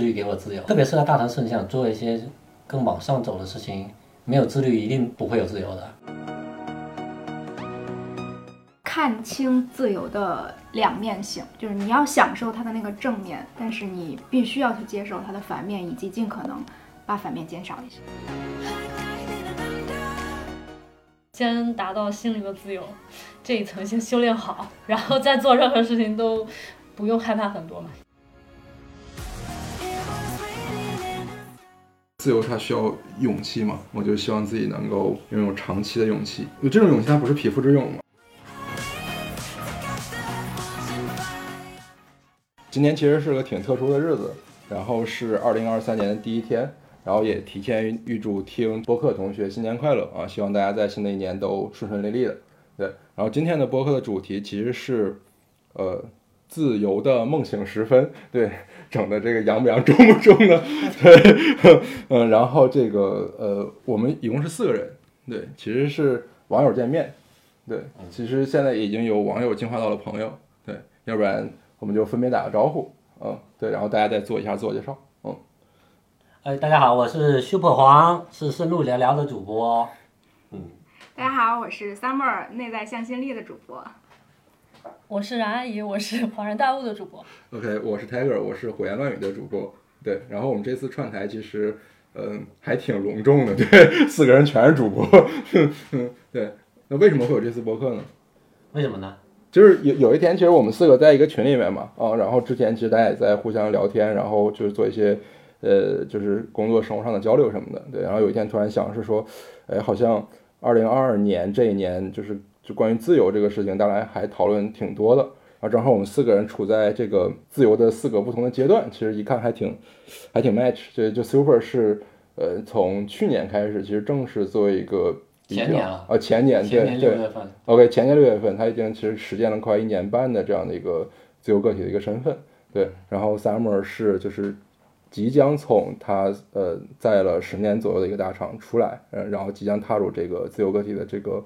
自律给我自由。特别是在大城市，你想做一些更往上走的事情，没有自律一定不会有自由的。看清自由的两面性，就是你要享受它的那个正面，但是你必须要去接受它的反面，以及尽可能把反面减少一些。先达到心灵的自由这一层，先修炼好，然后再做任何事情都不用害怕很多嘛。自由它需要勇气嘛，我就希望自己能够拥有长期的勇气。有这种勇气，它不是匹夫之勇嘛。今年其实是个挺特殊的日子，然后是二零二三年的第一天，然后也提前预祝听播客同学新年快乐啊！希望大家在新的一年都顺顺利利的。对，然后今天的播客的主题其实是，呃，自由的梦醒时分。对，整的这个洋不洋，中不中的？对，嗯，然后这个呃，我们一共是四个人，对，其实是网友见面，对，其实现在已经有网友进化到了朋友，对，要不然。我们就分别打个招呼，嗯，对，然后大家再做一下自我介绍，嗯，哎，大家好，我是 Super 黄，是深入聊聊的主播，嗯，大家好，我是 Summer 内在向心力的主播，我是冉阿姨，我是 恍然大悟的主播，OK，我是 Tiger，我是胡言乱语的主播，对，然后我们这次串台其实，嗯，还挺隆重的，对，四个人全是主播，嗯，对，那为什么会有这次播客呢？为什么呢？就是有有一天，其实我们四个在一个群里面嘛，啊，然后之前其实大家也在互相聊天，然后就是做一些，呃，就是工作生活上的交流什么的，对。然后有一天突然想是说，哎，好像二零二二年这一年，就是就关于自由这个事情，当然还讨论挺多的。然后正好我们四个人处在这个自由的四个不同的阶段，其实一看还挺还挺 match。就就 Super 是，呃，从去年开始，其实正式作为一个。前年了，呃，前年对对，OK，前年六月份，他已经其实实践了快一年半的这样的一个自由个体的一个身份，对。然后 Summer 是就是即将从他呃在了十年左右的一个大厂出来，呃，然后即将踏入这个自由个体的这个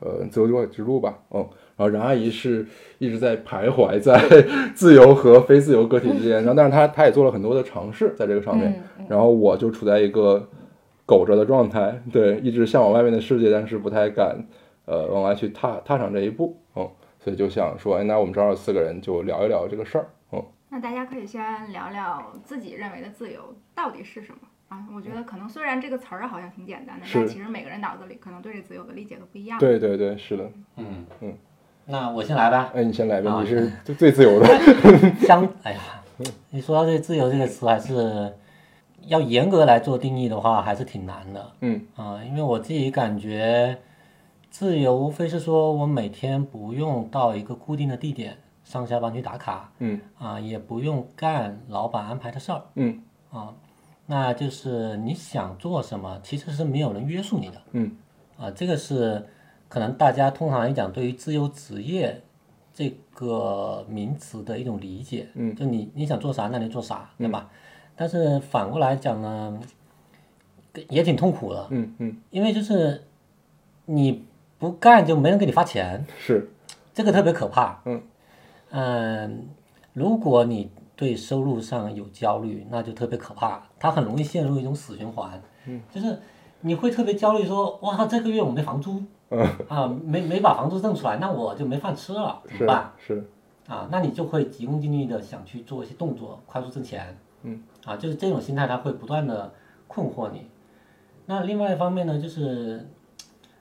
呃自由之路吧，嗯。然后冉阿姨是一直在徘徊在 自由和非自由个体之间，然后但是她她也做了很多的尝试在这个上面，然后我就处在一个。苟着的状态，对，一直向往外面的世界，但是不太敢，呃，往外去踏踏上这一步，嗯，所以就想说，哎，那我们正好四个人就聊一聊这个事儿，嗯。那大家可以先聊聊自己认为的自由到底是什么啊？我觉得可能虽然这个词儿好像挺简单的，但其实每个人脑子里可能对这自由的理解都不一样。对对对，是的，嗯嗯。那我先来吧。哎，你先来吧，你是 最自由的。相，哎呀，你说到这“自由”这个词，还是。要严格来做定义的话，还是挺难的。嗯啊，因为我自己感觉，自由无非是说我每天不用到一个固定的地点上下班去打卡。嗯啊，也不用干老板安排的事儿。嗯啊，那就是你想做什么，其实是没有人约束你的。嗯啊，这个是可能大家通常来讲对于自由职业这个名词的一种理解。嗯，就你你想做啥，那你做啥，对吧？但是反过来讲呢，也挺痛苦的。嗯嗯，因为就是你不干就没人给你发钱，是这个特别可怕。嗯嗯，如果你对收入上有焦虑，那就特别可怕，它很容易陷入一种死循环。嗯，就是你会特别焦虑，说哇，这个月我没房租，啊，没没把房租挣出来，那我就没饭吃了，怎么办？是啊，那你就会急功近利的想去做一些动作，快速挣钱。嗯。啊，就是这种心态，它会不断的困惑你。那另外一方面呢，就是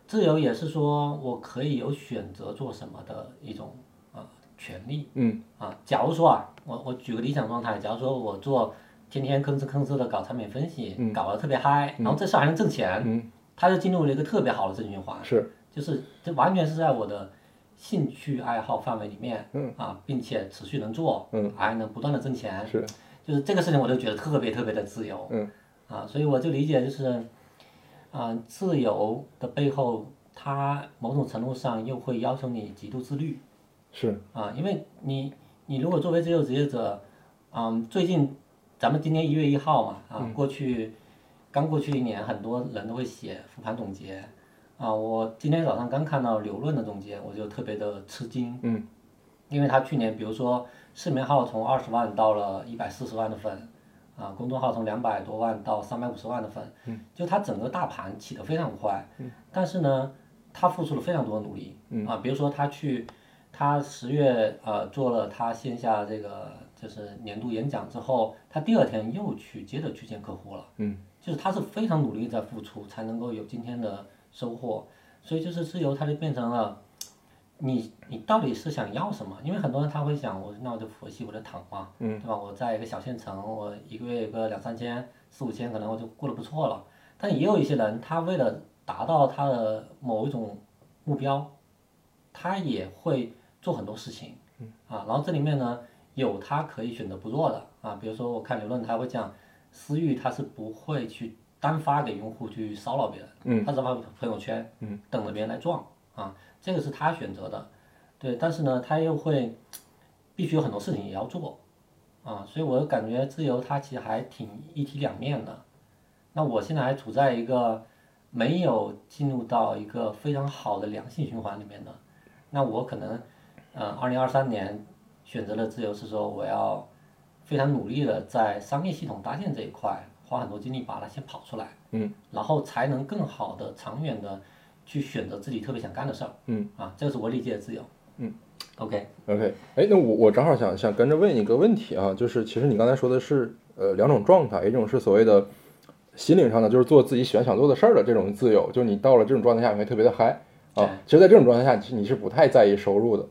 自由也是说我可以有选择做什么的一种啊权利。嗯。啊，假如说啊，我我举个理想状态，假如说我做天天吭哧吭哧的搞产品分析，搞得特别嗨，然后这事还能挣钱，嗯，它就进入了一个特别好的正循环。是。就是这完全是在我的兴趣爱好范围里面，嗯，啊，并且持续能做，嗯，还能不断的挣钱。是。就是这个事情，我就觉得特别特别的自由，嗯，啊，所以我就理解就是，啊，自由的背后，它某种程度上又会要求你极度自律，是，啊，因为你你如果作为自由职业者，嗯，最近咱们今年一月一号嘛，啊，过去刚过去一年，很多人都会写复盘总结，啊，我今天早上刚看到刘润的总结，我就特别的吃惊，嗯，因为他去年比如说。视频号从二十万到了一百四十万的粉，啊，公众号从两百多万到三百五十万的粉，嗯。就他整个大盘起得非常快，嗯。但是呢，他付出了非常多的努力，嗯。啊，比如说他去，他十月呃做了他线下这个就是年度演讲之后，他第二天又去接着去见客户了，嗯，就是他是非常努力在付出，才能够有今天的收获，所以就是自由，它就变成了。你你到底是想要什么？因为很多人他会想，我那我就佛系，我就躺嘛，嗯对吧？我在一个小县城，我一个月有个两三千、四五千，可能我就过得不错了。但也有一些人，他为了达到他的某一种目标，他也会做很多事情，啊，然后这里面呢，有他可以选择不做的啊，比如说我看刘论他会讲，私域他是不会去单发给用户去骚扰别人，嗯他只发朋友圈，嗯等着别人来撞啊。这个是他选择的，对，但是呢，他又会必须有很多事情也要做，啊，所以我感觉自由它其实还挺一体两面的。那我现在还处在一个没有进入到一个非常好的良性循环里面的，那我可能，呃，二零二三年选择的自由是说我要非常努力的在商业系统搭建这一块花很多精力把它先跑出来，嗯，然后才能更好的长远的。去选择自己特别想干的事儿，嗯。啊，这个是我理解的自由，嗯，OK。OK，哎，那我我正好想想跟着问一个问题啊，就是其实你刚才说的是呃两种状态，一种是所谓的心灵上的，就是做自己喜欢想做的事儿的这种自由，就是你到了这种状态下你会特别的嗨。啊，其实，在这种状态下，其实你是不太在意收入的，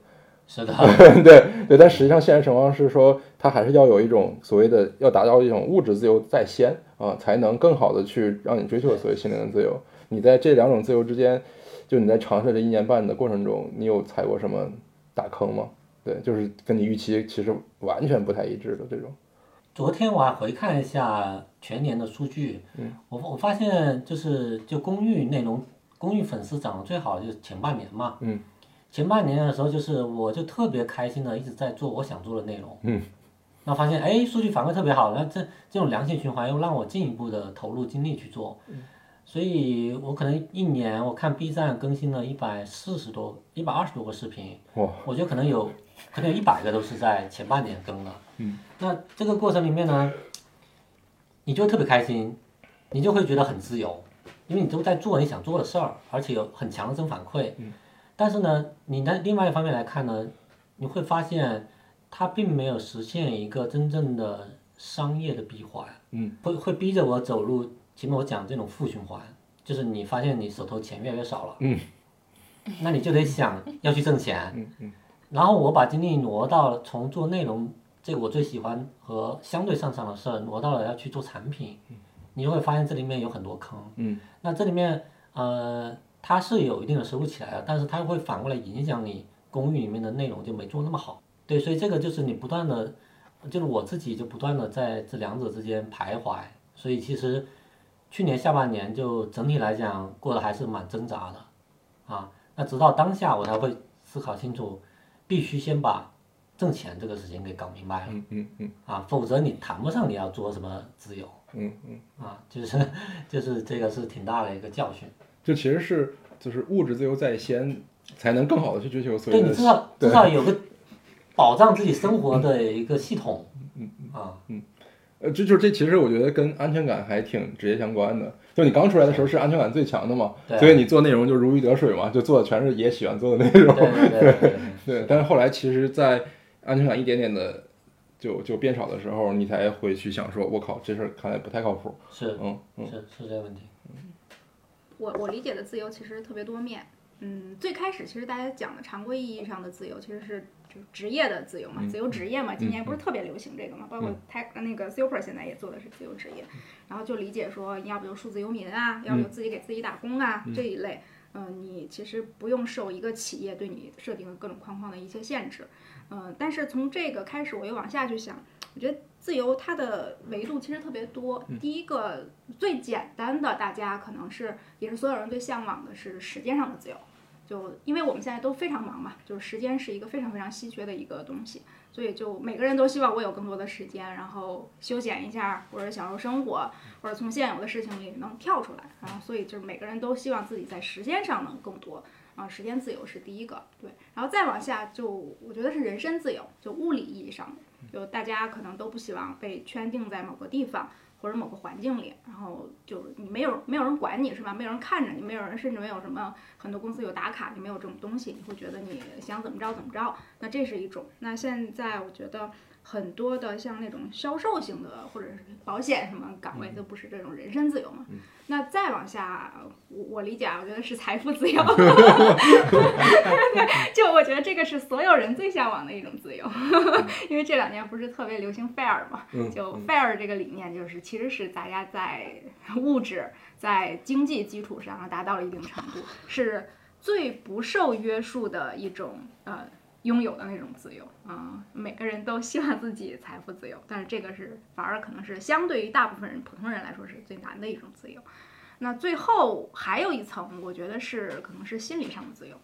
是的，对对，但实际上现实情况是说，它还是要有一种所谓的要达到一种物质自由在先啊，才能更好的去让你追求所谓心灵的自由。你在这两种自由之间，就你在尝试这一年半的过程中，你有踩过什么大坑吗？对，就是跟你预期其实完全不太一致的这种。昨天我还回看一下全年的数据，嗯，我我发现就是就公寓内容，公寓粉丝涨得最好就是前半年嘛，嗯，前半年的时候就是我就特别开心的一直在做我想做的内容，嗯，那发现哎数据反馈特别好，那这这种良性循环又让我进一步的投入精力去做，嗯。所以我可能一年我看 B 站更新了一百四十多、一百二十多个视频，哇我觉得可能有，可能有一百个都是在前半年更的。嗯，那这个过程里面呢，你就特别开心，你就会觉得很自由，因为你都在做你想做的事儿，而且有很强的正反馈。嗯，但是呢，你在另外一方面来看呢，你会发现它并没有实现一个真正的商业的闭环。嗯，会会逼着我走入。前面我讲这种负循环，就是你发现你手头钱越来越少了，嗯，那你就得想要去挣钱，嗯嗯，然后我把精力挪到了从做内容这个我最喜欢和相对擅长的事儿，挪到了要去做产品，你就会发现这里面有很多坑，嗯，那这里面呃它是有一定的收入起来了，但是它会反过来影响你公寓里面的内容就没做那么好，对，所以这个就是你不断的，就是我自己就不断的在这两者之间徘徊，所以其实。去年下半年就整体来讲过得还是蛮挣扎的，啊，那直到当下我才会思考清楚，必须先把挣钱这个事情给搞明白了，嗯嗯嗯，啊，否则你谈不上你要做什么自由，嗯嗯，啊，就是 就是这个是挺大的一个教训，就其实是就是物质自由在先，才能更好的去追求所谓的，对你至少至少有个保障自己生活的一个系统，嗯嗯啊嗯。呃，这就是这其实我觉得跟安全感还挺直接相关的。就你刚出来的时候是安全感最强的嘛，所以你做内容就如鱼得水嘛，就做的全是也喜欢做的内容。对对对 对。但是后来其实，在安全感一点点的就就变少的时候，你才会去想说，我靠，这事儿看来不太靠谱。是，嗯嗯，是是这个问题。我我理解的自由其实特别多面。嗯，最开始其实大家讲的常规意义上的自由，其实是就是职业的自由嘛，自由职业嘛，今年不是特别流行这个嘛，包括他那个 Super 现在也做的是自由职业，然后就理解说，你要不就数字游民啊，要不就自己给自己打工啊这一类，嗯，你其实不用受一个企业对你设定的各种框框的一些限制，嗯，但是从这个开始，我又往下去想，我觉得自由它的维度其实特别多，第一个最简单的，大家可能是也是所有人最向往的是时间上的自由。就因为我们现在都非常忙嘛，就是时间是一个非常非常稀缺的一个东西，所以就每个人都希望我有更多的时间，然后休闲一下，或者享受生活，或者从现有的事情里能跳出来，然后所以就是每个人都希望自己在时间上能更多，啊，时间自由是第一个，对，然后再往下就我觉得是人身自由，就物理意义上的，就大家可能都不希望被圈定在某个地方或者某个环境里，然后就你没有没有人管你是吧？没有人看着你，没有人，甚至没有什么很多公司有打卡，你没有这种东西，你会觉得你想怎么着怎么着。那这是一种。那现在我觉得。很多的像那种销售型的或者是保险什么岗位都不是这种人身自由嘛。那再往下，我我理解，我觉得是财富自由。就我觉得这个是所有人最向往的一种自由，因为这两年不是特别流行 fair 嘛，就 fair 这个理念就是其实是大家在物质在经济基础上达到了一定程度，是最不受约束的一种呃。拥有的那种自由啊，每个人都希望自己财富自由，但是这个是反而可能是相对于大部分人普通人来说是最难的一种自由。那最后还有一层，我觉得是可能是心理上的自由。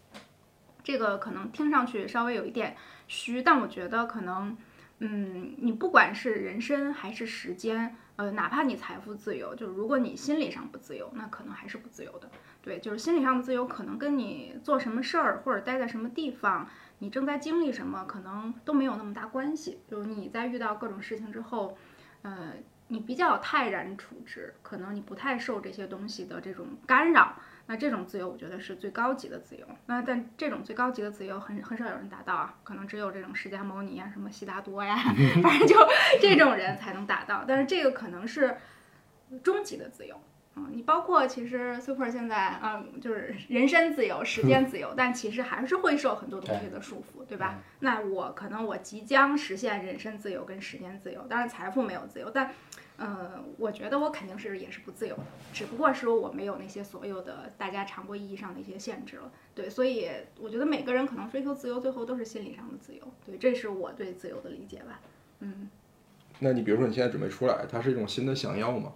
这个可能听上去稍微有一点虚，但我觉得可能，嗯，你不管是人生还是时间，呃，哪怕你财富自由，就是如果你心理上不自由，那可能还是不自由的。对，就是心理上的自由，可能跟你做什么事儿或者待在什么地方。你正在经历什么，可能都没有那么大关系。就是你在遇到各种事情之后，呃，你比较泰然处之，可能你不太受这些东西的这种干扰。那这种自由，我觉得是最高级的自由。那但这种最高级的自由，很很少有人达到啊，可能只有这种释迦牟尼啊、什么悉达多呀，反正就 这种人才能达到。但是这个可能是终极的自由。嗯，你包括其实 Super 现在，嗯，就是人身自由、时间自由，但其实还是会受很多东西的束缚，对吧？那我可能我即将实现人身自由跟时间自由，当然财富没有自由，但，呃，我觉得我肯定是也是不自由的，只不过是我没有那些所有的大家常规意义上的一些限制了，对，所以我觉得每个人可能追求自由，最后都是心理上的自由，对，这是我对自由的理解吧，嗯。那你比如说你现在准备出来，它是一种新的想要吗？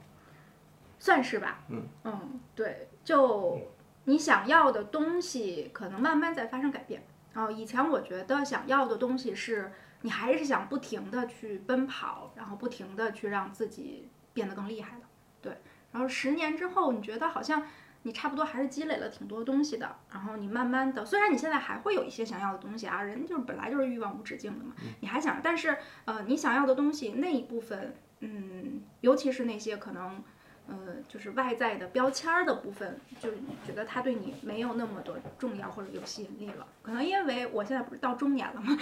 算是吧，嗯嗯，对，就你想要的东西可能慢慢在发生改变。然后以前我觉得想要的东西是你还是想不停的去奔跑，然后不停的去让自己变得更厉害的，对。然后十年之后，你觉得好像你差不多还是积累了挺多东西的。然后你慢慢的，虽然你现在还会有一些想要的东西啊，人就是本来就是欲望无止境的嘛，你还想，但是呃，你想要的东西那一部分，嗯，尤其是那些可能。呃，就是外在的标签儿的部分，就是觉得它对你没有那么多重要或者有吸引力了。可能因为我现在不是到中年了吗？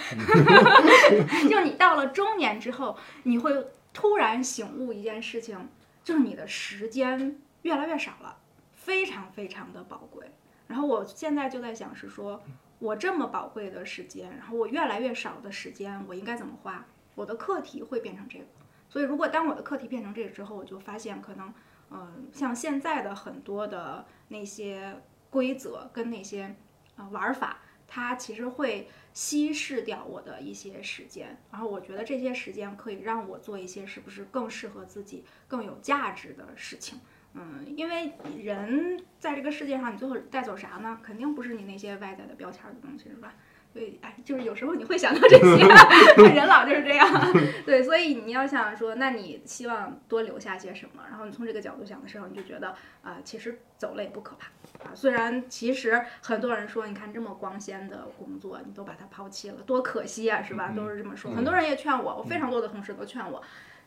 就你到了中年之后，你会突然醒悟一件事情，就是你的时间越来越少了，非常非常的宝贵。然后我现在就在想，是说我这么宝贵的时间，然后我越来越少的时间，我应该怎么花？我的课题会变成这个。所以如果当我的课题变成这个之后，我就发现可能。嗯，像现在的很多的那些规则跟那些啊玩法，它其实会稀释掉我的一些时间。然后我觉得这些时间可以让我做一些是不是更适合自己、更有价值的事情。嗯，因为人在这个世界上，你最后带走啥呢？肯定不是你那些外在的标签的东西，是吧？对，哎，就是有时候你会想到这些，人老就是这样。对，所以你要想说，那你希望多留下些什么？然后你从这个角度想的时候，你就觉得啊，其实走了也不可怕啊。虽然其实很多人说，你看这么光鲜的工作，你都把它抛弃了，多可惜啊，是吧？都是这么说。很多人也劝我，我非常多的同事都劝我，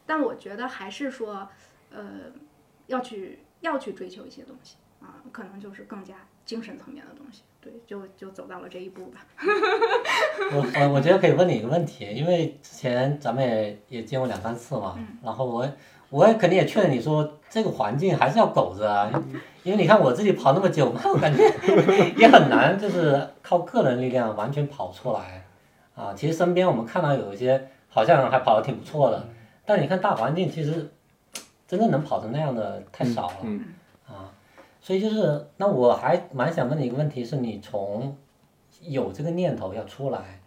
但我觉得还是说，呃，要去要去追求一些东西啊，可能就是更加精神层面的东西。对，就就走到了这一步吧。我我我觉得可以问你一个问题，因为之前咱们也也见过两三次嘛，然后我我也肯定也劝你说，这个环境还是要苟着啊，因为你看我自己跑那么久嘛，我感觉 也很难，就是靠个人力量完全跑出来啊。其实身边我们看到有一些好像还跑得挺不错的，但你看大环境，其实真正能跑成那样的太少了。所以就是，那我还蛮想问你一个问题，是你从有这个念头要出来，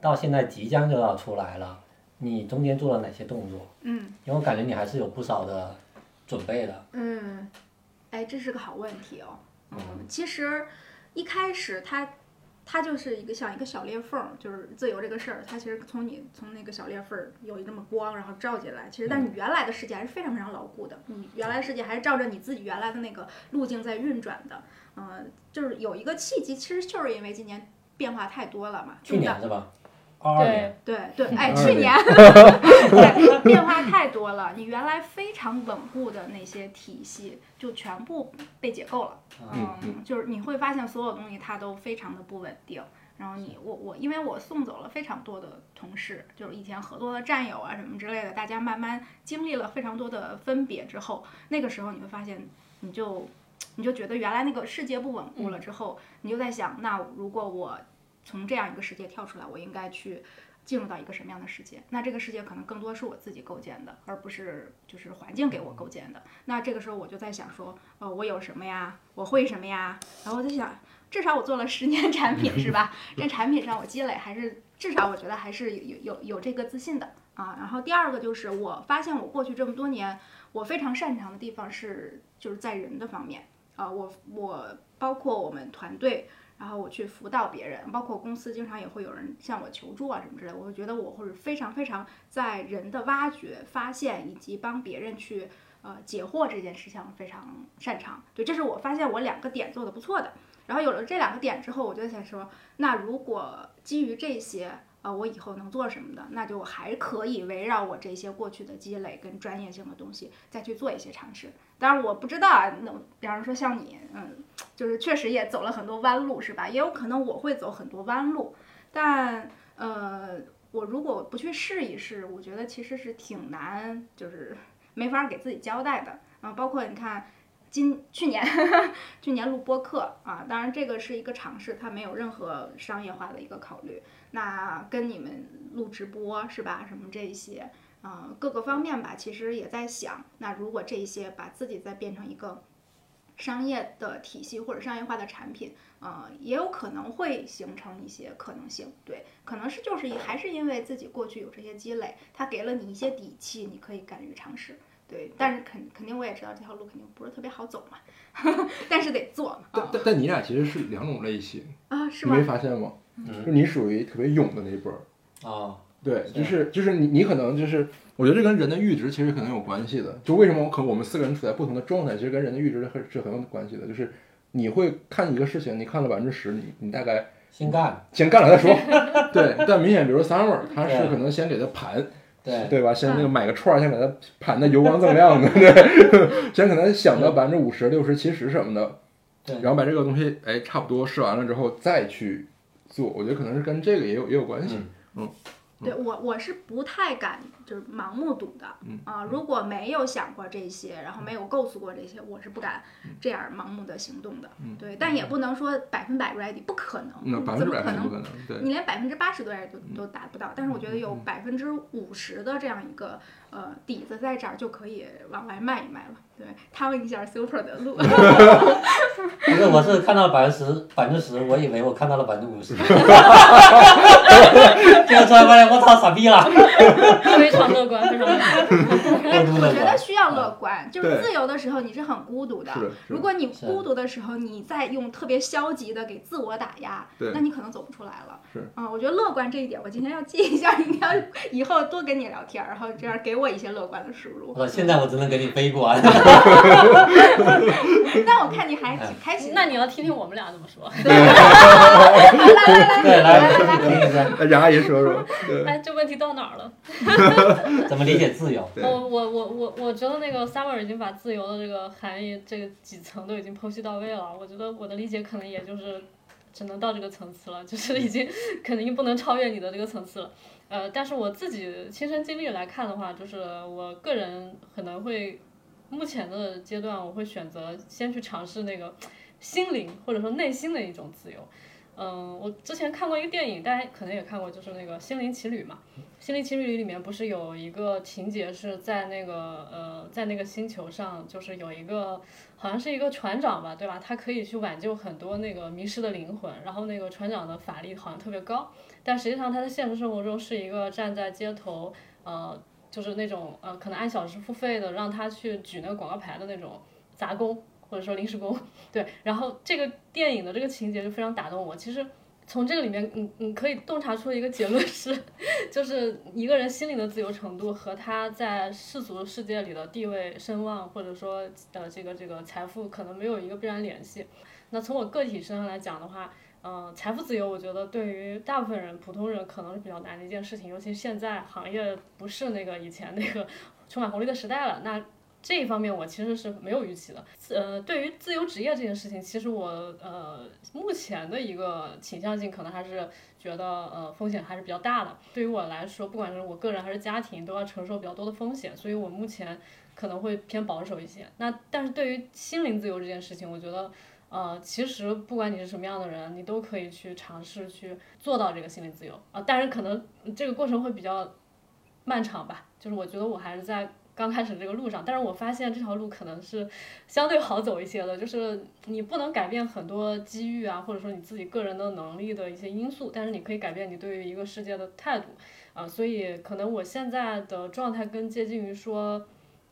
到现在即将就要出来了，你中间做了哪些动作？嗯，因为我感觉你还是有不少的准备的。嗯，哎，这是个好问题哦。嗯，其实一开始他。它就是一个像一个小裂缝，就是自由这个事儿，它其实从你从那个小裂缝有一这么光，然后照进来。其实，但你原来的世界还是非常非常牢固的，你原来世界还是照着你自己原来的那个路径在运转的。嗯，就是有一个契机，其实就是因为今年变化太多了嘛。去年是吧？二二年，对对，哎，去年年 对变化太多了，你原来非常稳固的那些体系就全部被解构了。嗯嗯，就是你会发现所有东西它都非常的不稳定。然后你我我，因为我送走了非常多的同事，就是以前合作的战友啊什么之类的，大家慢慢经历了非常多的分别之后，那个时候你会发现，你就你就觉得原来那个世界不稳固了之后，你就在想，那如果我从这样一个世界跳出来，我应该去进入到一个什么样的世界？那这个世界可能更多是我自己构建的，而不是就是环境给我构建的。那这个时候我就在想说，呃，我有什么呀？我会什么呀？然后我在想，至少我做了十年产品是吧？这产品上我积累还是至少我觉得还是有有有这个自信的啊。然后第二个就是我发现我过去这么多年，我非常擅长的地方是就是在人的方面啊，我我包括我们团队。然后我去辅导别人，包括公司经常也会有人向我求助啊什么之类，我会觉得我会非常非常在人的挖掘、发现以及帮别人去呃解惑这件事情非常擅长。对，这是我发现我两个点做的不错的。然后有了这两个点之后，我就在想说，那如果基于这些，啊，我以后能做什么的，那就还可以围绕我这些过去的积累跟专业性的东西，再去做一些尝试。当然我不知道啊，那比方说像你，嗯，就是确实也走了很多弯路，是吧？也有可能我会走很多弯路，但呃，我如果不去试一试，我觉得其实是挺难，就是没法给自己交代的啊。包括你看。今去年 去年录播客啊，当然这个是一个尝试，它没有任何商业化的一个考虑。那跟你们录直播是吧？什么这一些，呃，各个方面吧，其实也在想，那如果这一些把自己再变成一个商业的体系或者商业化的产品，呃，也有可能会形成一些可能性。对，可能是就是还是因为自己过去有这些积累，它给了你一些底气，你可以敢于尝试。对，但是肯肯定我也知道这条路肯定不是特别好走嘛，但是得做但但但你俩其实是两种类型，啊，是吗你没？发现吗？嗯。就你属于特别勇的那一波儿，哦，对，就是就是你你可能就是，我觉得这跟人的阈值其实可能有关系的。就为什么可我们四个人处在不同的状态，其实跟人的阈值很是很有关系的。就是你会看一个事情，你看了百分之十，你你大概先干，先干了再说。对，但明显比如 Summer，他是可能先给他盘，对，对吧？先那个买个串儿，先给他盘的油光锃亮的，对，先可能想到百分之五十、六十、七十什么的，对。然后把这个东西哎差不多试完了之后再去做，我觉得可能是跟这个也有也有关系。嗯对我我是不太敢就是盲目赌的嗯啊、如果没有想过这些，然后没有构思过这些，我是不敢嗯这样盲目的行动的。对，但也不能说百分百 ready，不可能，那百分之百怎么可能？肯定不可能，对。你连百分之八十都 ready 都都达不到，但是我觉得有嗯百分之五十的这样一个呃底子在这儿，就可以往外卖一卖了。对，探问一下 Super 的路。不是我是看到了百分之十，百分之十，我以为我看到了百分之五十 结果出来发现我操傻逼了，非常乐观，非常乐观。我觉得。需要乐观，就是自由的时候你是很孤独的。如果你孤独的时候，你再用特别消极的给自我打压，那你可能走不出来了。是啊、我觉得乐观这一点，我今天要记一下，一定要以后多跟你聊天，然后这样给我一些乐观的输入我。现在我只能给你悲观。但我看你还挺开心。那你要听听我们俩怎么说。对，来听一下哎杨阿姨说说，对，哎，这问题到哪儿了？怎么理解自由。我我我我我觉得那个 Summer 已经把自由的这个含义，这个几层都已经剖析到位了。我觉得我的理解可能也就是只能到这个层次了，就是已经肯定不能超越你的这个层次了。呃，但是我自己亲身经历来看的话，就是我个人可能会目前的阶段，我会选择先去尝试那个心灵或者说内心的一种自由。嗯，我之前看过一个电影，大家可能也看过，就是那个《心灵奇旅》嘛。《心灵奇旅》里面不是有一个情节是在那个呃，在那个星球上，就是有一个好像是一个船长吧，对吧？他可以去挽救很多那个迷失的灵魂，然后那个船长的法力好像特别高，但实际上他在现实生活中是一个站在街头，呃，就是那种呃，可能按小时付费的，让他去举那个广告牌的那种杂工或者说临时工，对。然后这个电影的这个情节就非常打动我。其实从这个里面，你你可以洞察出一个结论是，就是一个人心灵的自由程度和他在世俗世界里的地位、声望，或者说呃这个这个财富，可能没有一个必然联系。那从我个体身上来讲的话，嗯，财富自由，我觉得对于大部分人、普通人可能是比较难的一件事情，尤其现在行业不是那个以前那个充满红利的时代了。那这一方面我其实是没有预期的。呃，对于自由职业这件事情，其实我呃目前的一个倾向性可能还是觉得呃风险还是比较大的。对于我来说，不管是我个人还是家庭，都要承受比较多的风险，所以我目前可能会偏保守一些。那但是对于心灵自由这件事情，我觉得。呃，其实不管你是什么样的人，你都可以去尝试去做到这个心理自由啊。但是可能这个过程会比较漫长吧。就是我觉得我还是在刚开始这个路上，但是我发现这条路可能是相对好走一些的。就是你不能改变很多机遇啊，或者说你自己个人的能力的一些因素，但是你可以改变你对于一个世界的态度啊。所以可能我现在的状态更接近于说。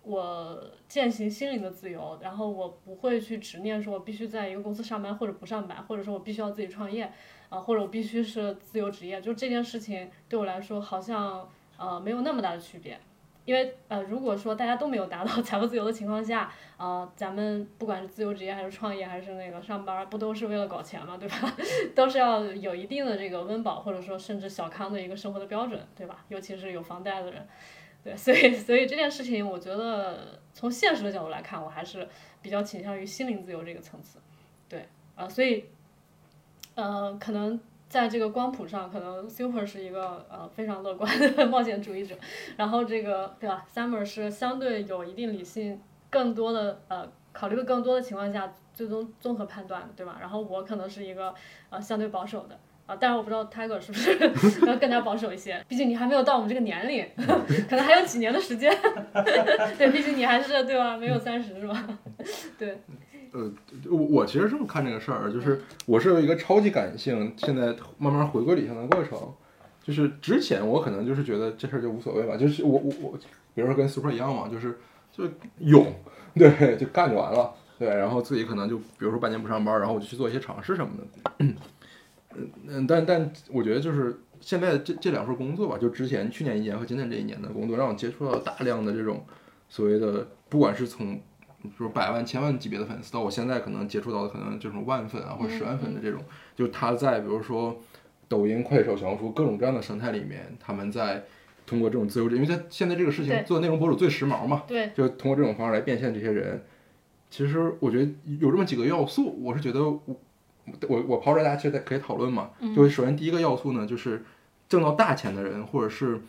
我践行心灵的自由，然后我不会去执念说，我必须在一个公司上班或者不上班，或者说我必须要自己创业，啊，或者我必须是自由职业，就这件事情对我来说好像呃没有那么大的区别，因为呃如果说大家都没有达到 财务自由的情况下，啊，咱们不管是自由职业还是创业还是那个上班，不都是为了搞钱嘛，对吧？都是要有一定的这个温饱或者说甚至小康的一个生活的标准，对吧？尤其是有房贷的人。对，所以 所以这件事情，我觉得从现实的角度来看，我还是比较倾向于心灵自由这个层次。对，啊，所以，呃，可能在这个光谱上，可能 Super 是一个呃非常乐观的冒险主义者，然后这个对吧，Summer 是相对有一定理性、更多的呃考虑的更多的情况下，最终综合判断，对吧？然后我可能是一个呃相对保守的。啊，但是我不知道 Tiger 是不是要更加保守一些，毕竟你还没有到我们这个年龄，可能还有几年的时间。对，毕竟你还是对吧？没有三十是吧？对。呃，我我其实这么看这个事儿，就是我是有一个超级感性，现在慢慢回归理性的过程。就是之前我可能就是觉得这事儿就无所谓吧，就是我我我，比如说跟 Super 一样嘛，就是就勇，对，就干就完了，对，然后自己可能就比如说半年不上班，然后我就去做一些尝试什么的。嗯嗯，但但我觉得就是现在这这两份工作吧，就之前去年一年和今年这一年的工作，让我接触到大量的这种所谓的，不管是从就是百万、千万级别的粉丝，到我现在可能接触到的可能就是万粉啊或者十万粉的这种，就他在比如说抖音、快手、小红书各种各样的生态里面，他们在通过这种自由职，因为他现在这个事情做内容博主最时髦嘛，对，就通过这种方式来变现这些人。其实我觉得有这么几个要素，我是觉得我。我我抛出来，大家其实可以讨论嘛。就首先第一个要素呢，就是挣到大钱的人，或者是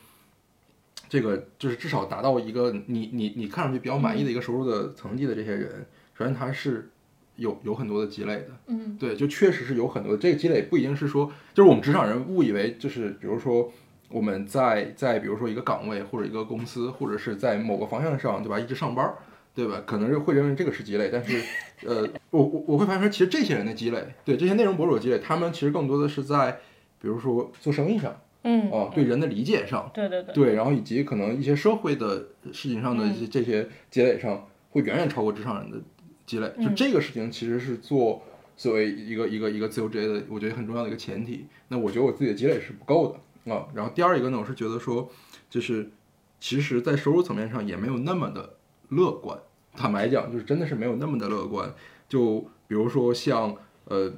这个就是至少达到一个你你你看上去比较满意的一个收入的层级的这些人，首先他是有有很多的积累的。嗯，对，就确实是有很多这个积累，不一定是说就是我们职场人误以为就是比如说我们在在比如说一个岗位或者一个公司或者是在某个方向上，对吧？一直上班。对吧？可能是会认为这个是积累，但是，呃，我我我会发现说，其实这些人的积累，对这些内容博主的积累，他们其实更多的是在，比如说做生意上，嗯，啊，对人的理解上，对对对，对，然后以及可能一些社会的事情上的一些这些积累上，会远远超过职场人的积累。就这个事情其实是做作为一个一个一个自由职业的，我觉得很重要的一个前提。那我觉得我自己的积累是不够的啊。然后第二一个呢，我是觉得说，就是其实在收入层面上也没有那么的乐观。坦白讲，就是真的是没有那么的乐观。就比如说像呃，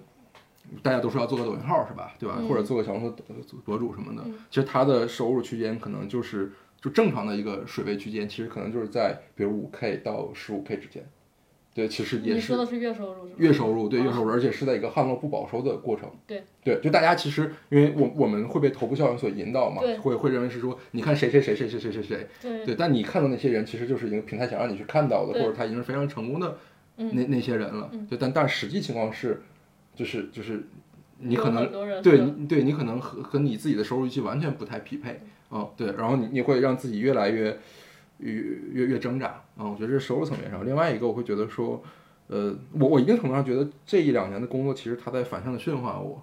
大家都说要做个抖音号是吧？对吧？或者做个小红书博主什么的，其实他的收入区间可能就是就正常的一个水位区间，其实可能就是在比如五 K 到十五 K 之间。对，其实也是。你说的是月收入是吧？月收入对月收入，而且是在一个旱涝不保收的过程。对对，就大家其实，因为我我们会被头部效应所引导嘛，会会认为是说，你看谁谁谁谁谁谁谁谁，对，但你看到那些人，其实就是一个平台想让你去看到的，或者他已经是非常成功的那那些人了。对，但但实际情况是，就是就是你可能对对你可能和和你自己的收入预期完全不太匹配啊。对，然后你你会让自己越来越。越越越挣扎啊！我觉得这是收入层面上。另外一个，我会觉得说，呃，我我一定程度上觉得这一两年的工作，其实它在反向的驯化我。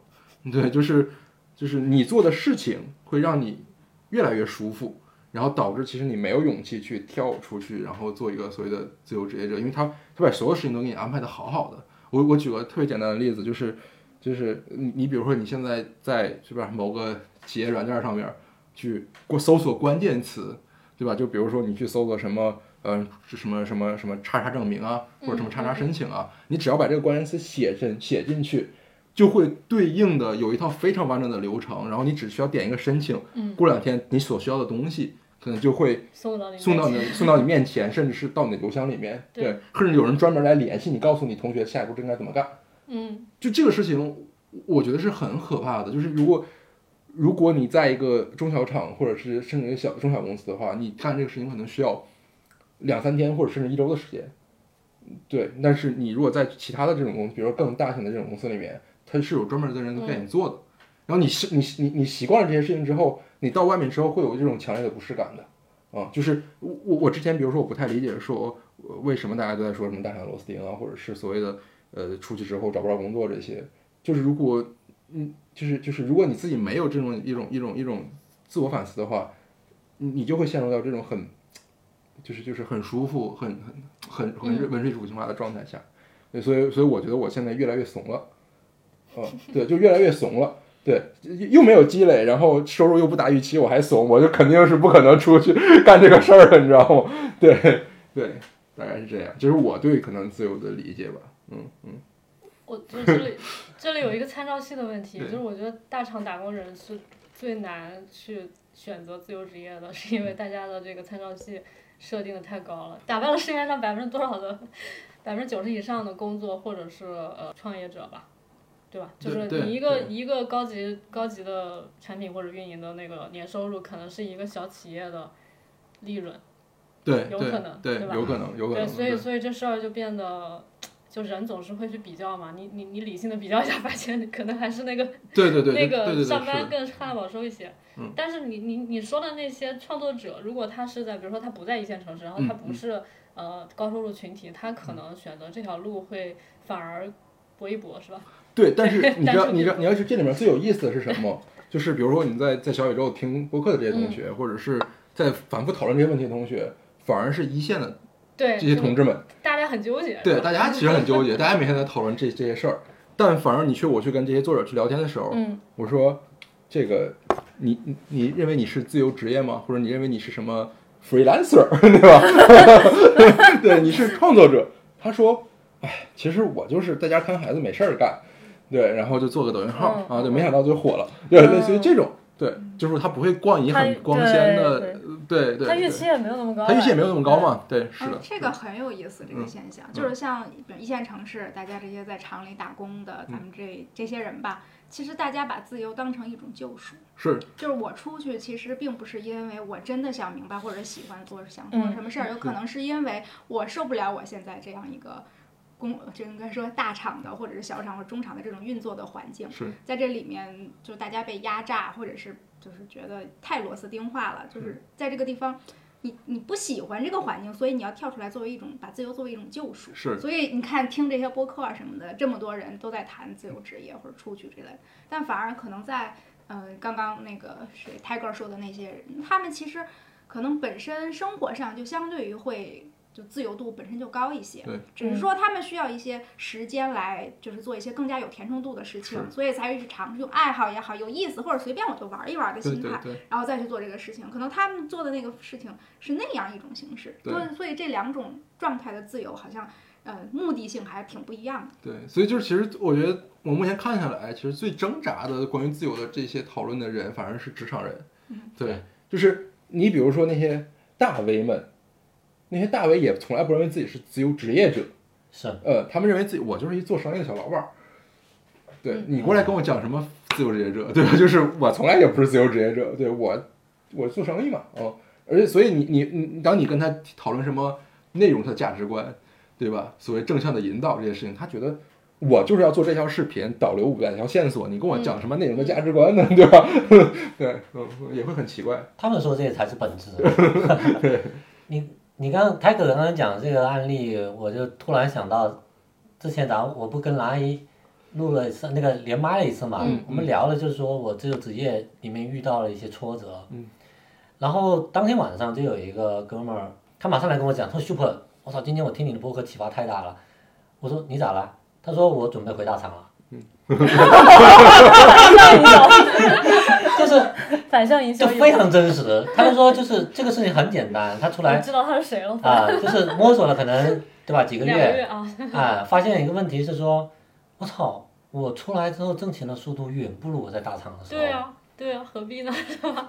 对，就是就是你做的事情会让你越来越舒服，然后导致其实你没有勇气去跳出去，然后做一个所谓的自由职业者，因为他他把所有事情都给你安排的好好的。我我举个特别简单的例子，就是就是你你比如说你现在在是吧某个企业软件上面去过搜索关键词。对吧？就比如说你去搜个什么，呃，什么什么什么叉叉证明啊，或者什么叉叉申请啊，你只要把这个关键词写进写进去，就会对应的有一套非常完整的流程，然后你只需要点一个申请，嗯过两天你所需要的东西可能就会送到你送到你面前的送到你面前，甚至是到你的邮箱里面，对对，甚至有人专门来联系你，告诉你同学下一步应该怎么干。嗯就这个事情，我觉得是很可怕的。就是如果如果你在一个中小厂或者是甚至一个小中小公司的话，你干这个事情可能需要两三天或者甚至一周的时间。对，但是你如果在其他的这种公司，比如说更大型的这种公司里面，它是有专门的人给你做的。然后你习你你你习惯了这些事情之后，你到外面之后会有这种强烈的不适感的。啊、就是我我我之前比如说我不太理解说呃为什么大家都在说什么大厂螺丝钉啊，或者是所谓的呃出去之后找不着工作这些，就是如果嗯就是就是如果你自己没有这种一种一种一种自我反思的话，你你就会陷入到这种很就是就是很舒服很很很很温水煮青蛙的状态下，对，所以所以我觉得我现在越来越怂了，嗯，对，就越来越怂了。对，又没有积累，然后收入又不达预期，我还怂，我就肯定是不可能出去 干这个事儿的，你知道吗？对对，大概是这样，就是我对可能自由的理解吧。嗯嗯，我就是这里这里有一个参照系的问题，就是我觉得大厂打工人是最难去选择自由职业的，是因为大家的这个参照系设定的太高了，打败了市面上百分之多少的百分之九十以上的工作或者是呃创业者吧。对吧？就是你一个对一个高级高级的产品或者运营的那个年收入，可能是一个小企业的利润。对对有可能对对吧有可能有可能对，所以所以这事儿就变得，就人总是会去比较嘛。你你你理性的比较一下，发现可能还是那个对对对对那个上班更旱涝保收一些。嗯但是你你你说的那些创作者，如果他是在比如说他不在一线城市，然后他嗯不是、呃高收入群体，他可能选择这条路会反而搏一搏，是吧？对，但是 你知道，你知道，你要是这里面最有意思的是什么？就是比如说你在在小宇宙听播客的这些同学，或者是在反复讨论这些问题的同学，反而是一线的对，这些同志们，大家很纠结。对，大家其实很纠结，大家每天在讨论这这些事儿，但反而你去我去跟这些作者去聊天的时候，嗯我说这个你你你认为你是自由职业吗？或者你认为你是什么 freelancer 对吧？对，你是创作者。他说，哎，其实我就是在家看孩子没事儿干，对，然后就做个抖音号、嗯啊，对，没想到就火了，对，类似于这种，对，就是他不会冠以他很光鲜的对，对对，对他预期也没有那么高。他预期也没有那么高。嘛，对，是的嗯，，这个很有意思，这个嗯现象、就是像一线城市，大家这些在厂里打工的，咱嗯们这这些人吧，其实大家把自由当成一种救赎。是，就是我出去，其实并不是因为我真的想明白或者喜欢做想做嗯什么事儿，有可能是因为我受不了我现在这样一个公，就应该说大厂的或者是小厂或者中厂的这种运作的环境，是，在这里面就大家被压榨，或者是就是觉得太螺丝钉化了，就是在这个地方。你你不喜欢这个环境，所以你要跳出来，作为一种把自由作为一种救赎。是所以你看，听这些播客啊什么的，这么多人都在谈自由职业或者出去之类的，但反而可能在嗯、呃刚刚那个谁 Tiger 说的那些人，他们其实可能本身生活上就相对于会就自由度本身就高一些对，只是说他们需要一些时间来就是做一些更加有填充度的事情，是所以才会去尝试用爱好也好，有意思或者随便我就玩一玩的心态，对对，然后再去做这个事情。可能他们做的那个事情是那样一种形式，对所以所以这两种状态的自由好像呃目的性还挺不一样的。对，所以就是其实我觉得我目前看下来，其实最挣扎的关于自由的这些讨论的人，反而是职场人。对，就是你比如说那些大 V 们，那些大 V 也从来不认为自己是自由职业者，是呃，他们认为自己我就是一做生意的小老板儿。对你过来跟我讲什么自由职业者，对吧？就是我从来也不是自由职业者，对我我做生意嘛，哦，而且所以你你你当你跟他讨论什么内容上的价值观，对吧？所谓正向的引导这些事情，他觉得我就是要做这条视频导流五百条线索，你跟我讲什么内容的价值观呢？对吧？对，嗯，也会很奇怪。他们说这个才是本质。对你你刚刚泰哥刚刚讲这个案例，我就突然想到，之前咱我不跟蓝阿姨录了一次那个连麦了一次嘛，嗯我们聊了就是说我这个职业里面遇到了一些挫折，嗯，然后当天晚上就有一个哥们儿，他马上来跟我讲，他说 Super，我操，今天我听你的播客启发太大了，我说你咋了？他说我准备回大厂了，就是反向营销就非常真实，他就说就是这个事情很简单，他出来我知道他是谁了。啊，就是摸索了可能对吧几个两个月月啊，啊，发现一个问题是说，我操，我出来之后挣钱的速度远不如我在大厂的时候。对啊，对啊，何必呢？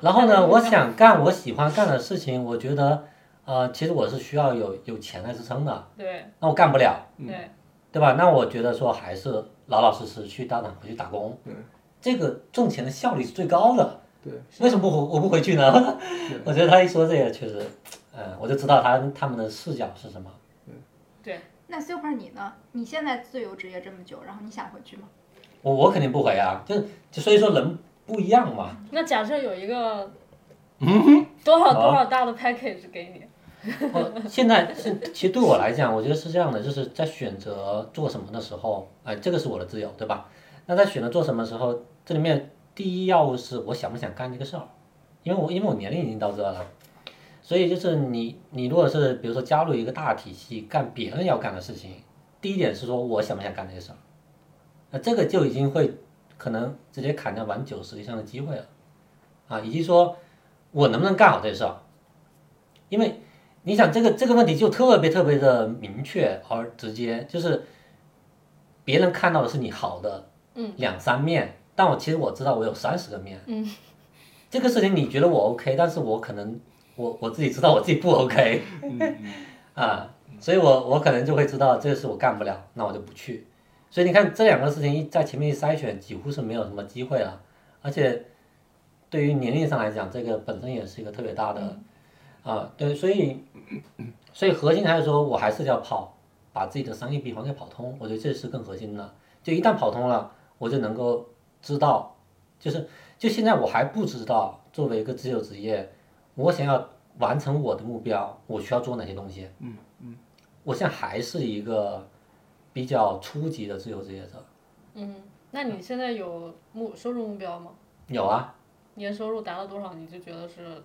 然后呢，我想干我喜欢干的事情，我觉得，呃，其实我是需要有有钱来支撑的，对那我干不了，对，对吧？那我觉得说还是老老实实去大厂回去打工，这个挣钱的效率是最高的。对，为什么不回我不回去呢？我觉得他一说这个，确实，嗯，我就知道他他们的视角是什么。对，那 Super 你呢？你现在自由职业这么久，然后你想回去吗？我我肯定不回啊，就就所以说人不一样嘛。那假设有一个嗯多少多少大的 package 给你，我现在现其实对我来讲，我觉得是这样的，就是在选择做什么的时候，哎，这个是我的自由，对吧？那在选择做什么时候，这里面第一要务是我想不想干这个事儿，因为我因为我年龄已经到这了，所以就是你你如果是比如说加入一个大体系干别人要干的事情，第一点是说我想不想干这个事儿，那这个就已经会可能直接砍掉百分之九十以上的机会了，啊，以及说我能不能干好这事儿，因为。你想这个这个问题就特别特别的明确而直接，就是别人看到的是你好的嗯两三面，但我其实我知道我有三十个面。嗯，这个事情你觉得我 OK，但是我可能我我自己知道我自己不 OK 啊，所以我我可能就会知道这个事我干不了，那我就不去。所以你看这两个事情一在前面一筛选，几乎是没有什么机会了，而且对于年龄上来讲，这个本身也是一个特别大的。啊，对，所以，所以核心还是说我还是要跑，把自己的商业闭环给跑通，我觉得这是更核心的。就一旦跑通了，我就能够知道，就是就现在我还不知道，作为一个自由职业，我想要完成我的目标，我需要做哪些东西。嗯嗯，我现在还是一个比较初级的自由职业者。嗯，那你现在有目收入目标吗？有啊，年收入达到多少你就觉得是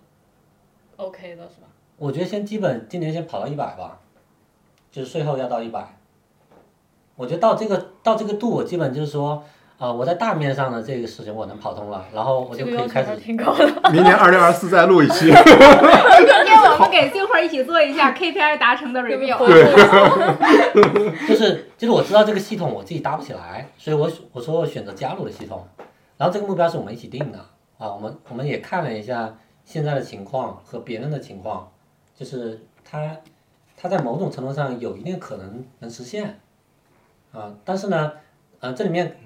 OK 的，是吧？我觉得先基本今年先跑到一百吧，就是税后要到一百。我觉得到这个到这个度，我基本就是说，啊、我在大面上的这个事情我能跑通了，然后我就可以开始挺高的。明年二零二四再录一期。今天我们给 Super 一起做一下 KPI 达成的 review。就是就是我知道这个系统我自己搭不起来，所以我我说我选择加入了系统，然后这个目标是我们一起定的啊，我们我们也看了一下现在的情况和别人的情况，就是它它在某种程度上有一定可能能实现啊，但是呢，呃，这里面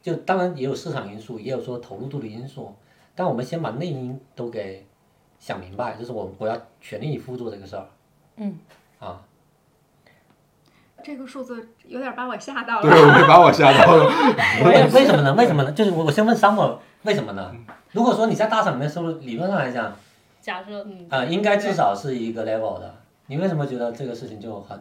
就当然也有市场因素，也有说投入度的因素，但我们先把内因都给想明白，就是我我要全力以赴做这个事儿，嗯，啊。这个数字有点把我吓到对，了。对把我吓到了。为为什么呢？为什么呢？就是我我先问 Summer 为什么呢？如果说你在大厂里面收入，理论上来讲，假设嗯，啊、应该至少是一个 level 的。你为什么觉得这个事情就很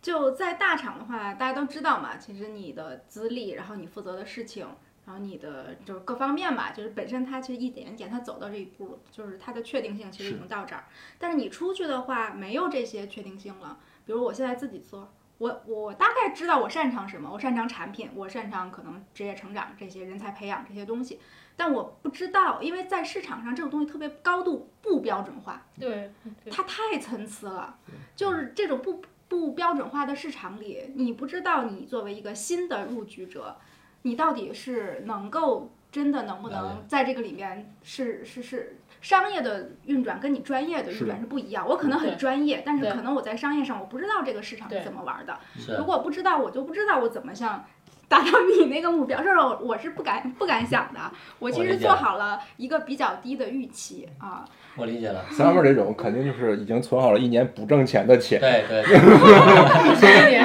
就在大厂的话，大家都知道嘛，其实你的资历，然后你负责的事情，然后你的就是各方面吧，就是本身它其实一点一点它走到这一步，就是它的确定性其实已经到这儿。但是你出去的话，没有这些确定性了。比如我现在自己做，我我大概知道我擅长什么，我擅长产品，我擅长可能职业成长这些人才培养这些东西，但我不知道，因为在市场上这种东西特别高度不标准化。对，对它太参差了，就是这种不不标准化的市场里，你不知道你作为一个新的入局者，你到底是能够真的能不能在这个里面是是是商业的运转跟你专业的运转是不一样。我可能很专业，但是可能我在商业上我不知道这个市场是怎么玩的。如果不知道，我就不知道我怎么像。达到你那个目标，这是我我是不敢不敢想的。我其实做好了一个比较低的预期啊，我理解了。Summer 这种肯定就是已经存好了一年不挣钱的钱。对对，三年，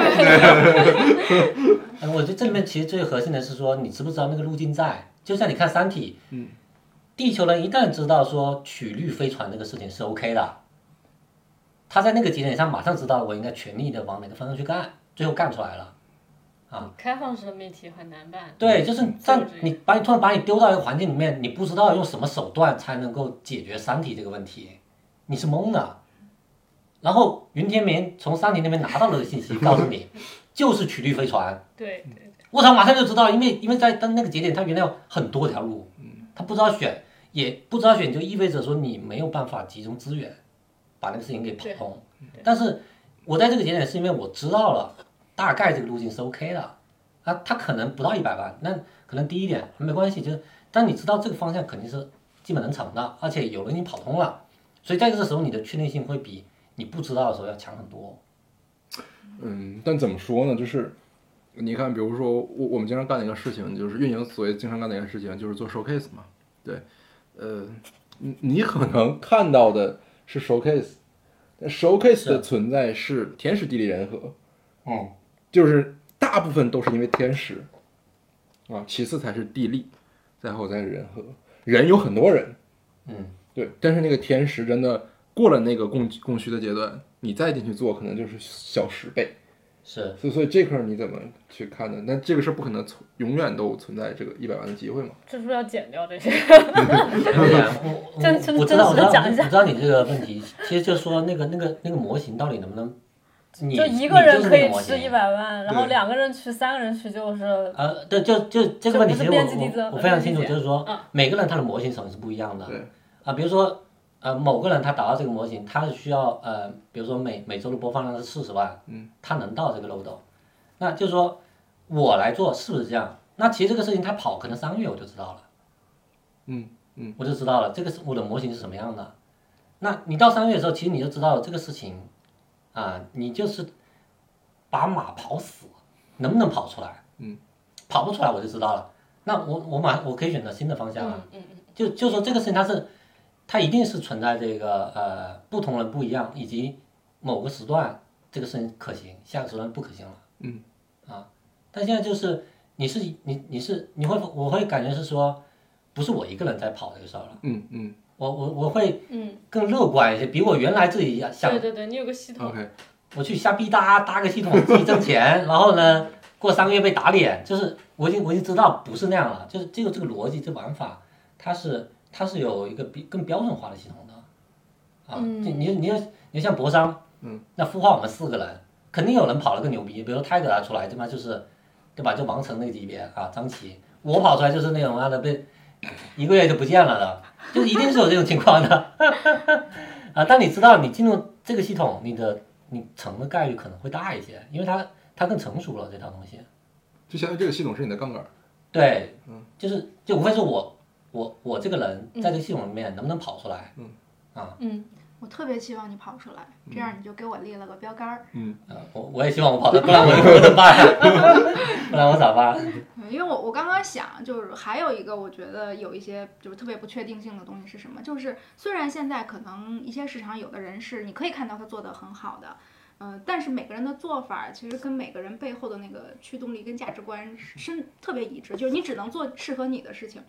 嗯 我觉得这里面其实最核心的是说，你知不知道那个路径在？就像你看《三体》，嗯，地球人一旦知道说曲率飞船这个事情是 OK 的，他在那个节点上马上知道我应该全力的往哪个方向去干，最后干出来了。啊开放式的命题很难办。对，就是在你把你突然把你丢到一个环境里面，你不知道用什么手段才能够解决三体这个问题，你是懵的。然后云天明从三体那边拿到了个信息，告诉你 就是曲率飞船。对对我操，马上就知道，因为因为在当那个节点，它原来有很多条路，他不知道选，也不知道选，就意味着说你没有办法集中资源把那个事情给跑通。但是我在这个节点是因为我知道了大概这个路径是 OK 的，啊，啊，它可能不到一百万，那可能低一点没关系，就是当你知道这个方向肯定是基本能成的，而且有人已经跑通了，所以在这个时候你的确定性会比你不知道的时候要强很多。嗯，但怎么说呢？就是你看，比如说我我们经常干的一个事情，就是运营所谓经常干的一个事情，就是做 showcase 嘛。对，呃，你你可能看到的是 showcase，但 showcase 的存在是天时地利人和，嗯，就是大部分都是因为天时啊，其次才是地利，再后才是人和。人有很多人，嗯，对，但是那个天时真的过了那个供供需的阶段，你再进去做，可能就是小十倍。是。所以，所以这块儿你怎么去看呢？那这个事儿不可能存永远都存在这个一百万的机会嘛？这是不是要剪掉这些？真真我知道，我知道，真 实讲一下。我知道你这个问题，其实就是说那个那个那个模型到底能不能，你就一你个人就是可以吃一百万，然后对。两个人去，三个人去就是呃，对，就就这个问题，其实我我我非常清楚，就是说嗯。每个人他的模型可能是不一样的。对。啊，比如说呃某个人他达到这个模型，他是需要呃，比如说每每周的播放量是四十万，嗯，他能到这个漏斗，那就是说我来做是不是这样？那其实这个事情他跑可能三个月我就知道了，嗯嗯，我就知道了这个是我的模型是什么样的。那你到三个月的时候，其实你就知道了这个事情啊，你就是把马跑死，能不能跑出来？嗯，跑不出来我就知道了。那我我马我可以选择新的方向啊。嗯嗯嗯，就就说这个事情它是，它一定是存在这个呃不同人不一样，以及某个时段这个事情可行，下个时段不可行了。嗯。啊，但现在就是你是你你是你会我会感觉是说，不是我一个人在跑这个事儿了，嗯嗯。我我我会嗯，更乐观一些，比我原来自己想对对对，你有个系统，，OK，我去瞎逼搭搭个系统自己挣钱，然后呢 过三个月被打脸，就是我已经我已经知道不是那样了，就是这个这个逻辑这玩法，它是它是有一个比更标准化的系统的，啊，嗯就你你你像博商，嗯，那孵化我们四个人，肯定有人跑得更牛逼，比如说泰格他出来，对吧？就是对吧？就王成那个级别啊，张琪，我跑出来就是那种妈的被一个月就不见了的，就是一定是有这种情况的，啊，但你知道你进入这个系统，你的你成的概率可能会大一些，因为它它更成熟了这套东西。就相当于这个系统是你的杠杆。对，嗯，就是就无非是我我我这个人在这个系统里面能不能跑出来，嗯，啊，嗯我特别希望你跑出来，这样你就给我立了个标杆儿。嗯呃，我我也希望我跑的，不然我我怎么办呀？不然我咋办？嗯因为我我刚刚想，就是还有一个我觉得有一些就是特别不确定性的东西是什么？就是虽然现在可能一些市场有的人是你可以看到他做的很好的，嗯、但是每个人的做法其实跟每个人背后的那个驱动力跟价值观是特别一致，就是你只能做适合你的事情。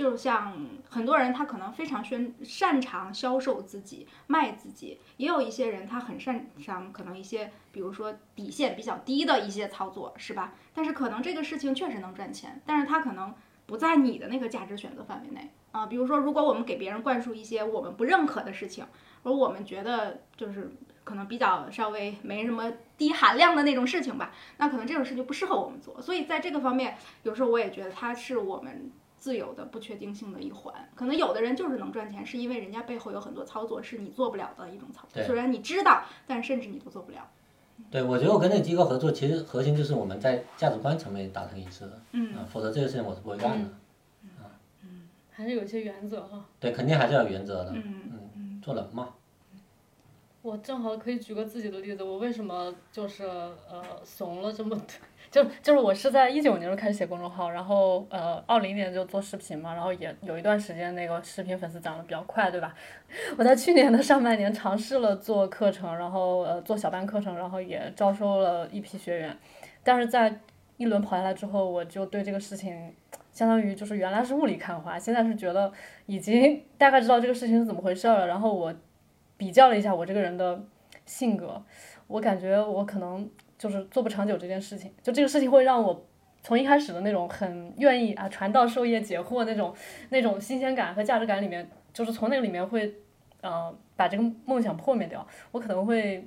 就像很多人他可能非常宣擅长销售自己、卖自己，也有一些人他很擅长可能一些，比如说底线比较低的一些操作，是吧？但是可能这个事情确实能赚钱，但是他可能不在你的那个价值选择范围内啊。比如说，如果我们给别人灌输一些我们不认可的事情，而我们觉得就是可能比较稍微没什么低含量的那种事情吧，那可能这种事情不适合我们做。所以在这个方面，有时候我也觉得它是我们。自由的不确定性的一环，可能有的人就是能赚钱，是因为人家背后有很多操作是你做不了的一种操作。虽然你知道，但甚至你都做不了。对，我觉得我跟那个机构合作，其实核心就是我们在价值观层面达成一致的，嗯啊，否则这个事情我是不会干的。嗯还是有一些原则哈。对，肯定还是要有原则的，嗯做人嘛。我正好可以举个自己的例子，我为什么就是呃怂了这么，就就是我是在一九年就开始写公众号，然后呃二零年就做视频嘛，然后也有一段时间那个视频粉丝涨得比较快，对吧？我在去年的上半年尝试了做课程，然后呃做小班课程，然后也招收了一批学员，但是在一轮跑下来之后，我就对这个事情。相当于就是原来是雾里看花，现在是觉得已经大概知道这个事情是怎么回事儿了。然后我比较了一下我这个人的性格，我感觉我可能就是做不长久这件事情。就这个事情会让我从一开始的那种很愿意啊传道授业解惑那种那种新鲜感和价值感里面，就是从那个里面会呃把这个梦想破灭掉。我可能会。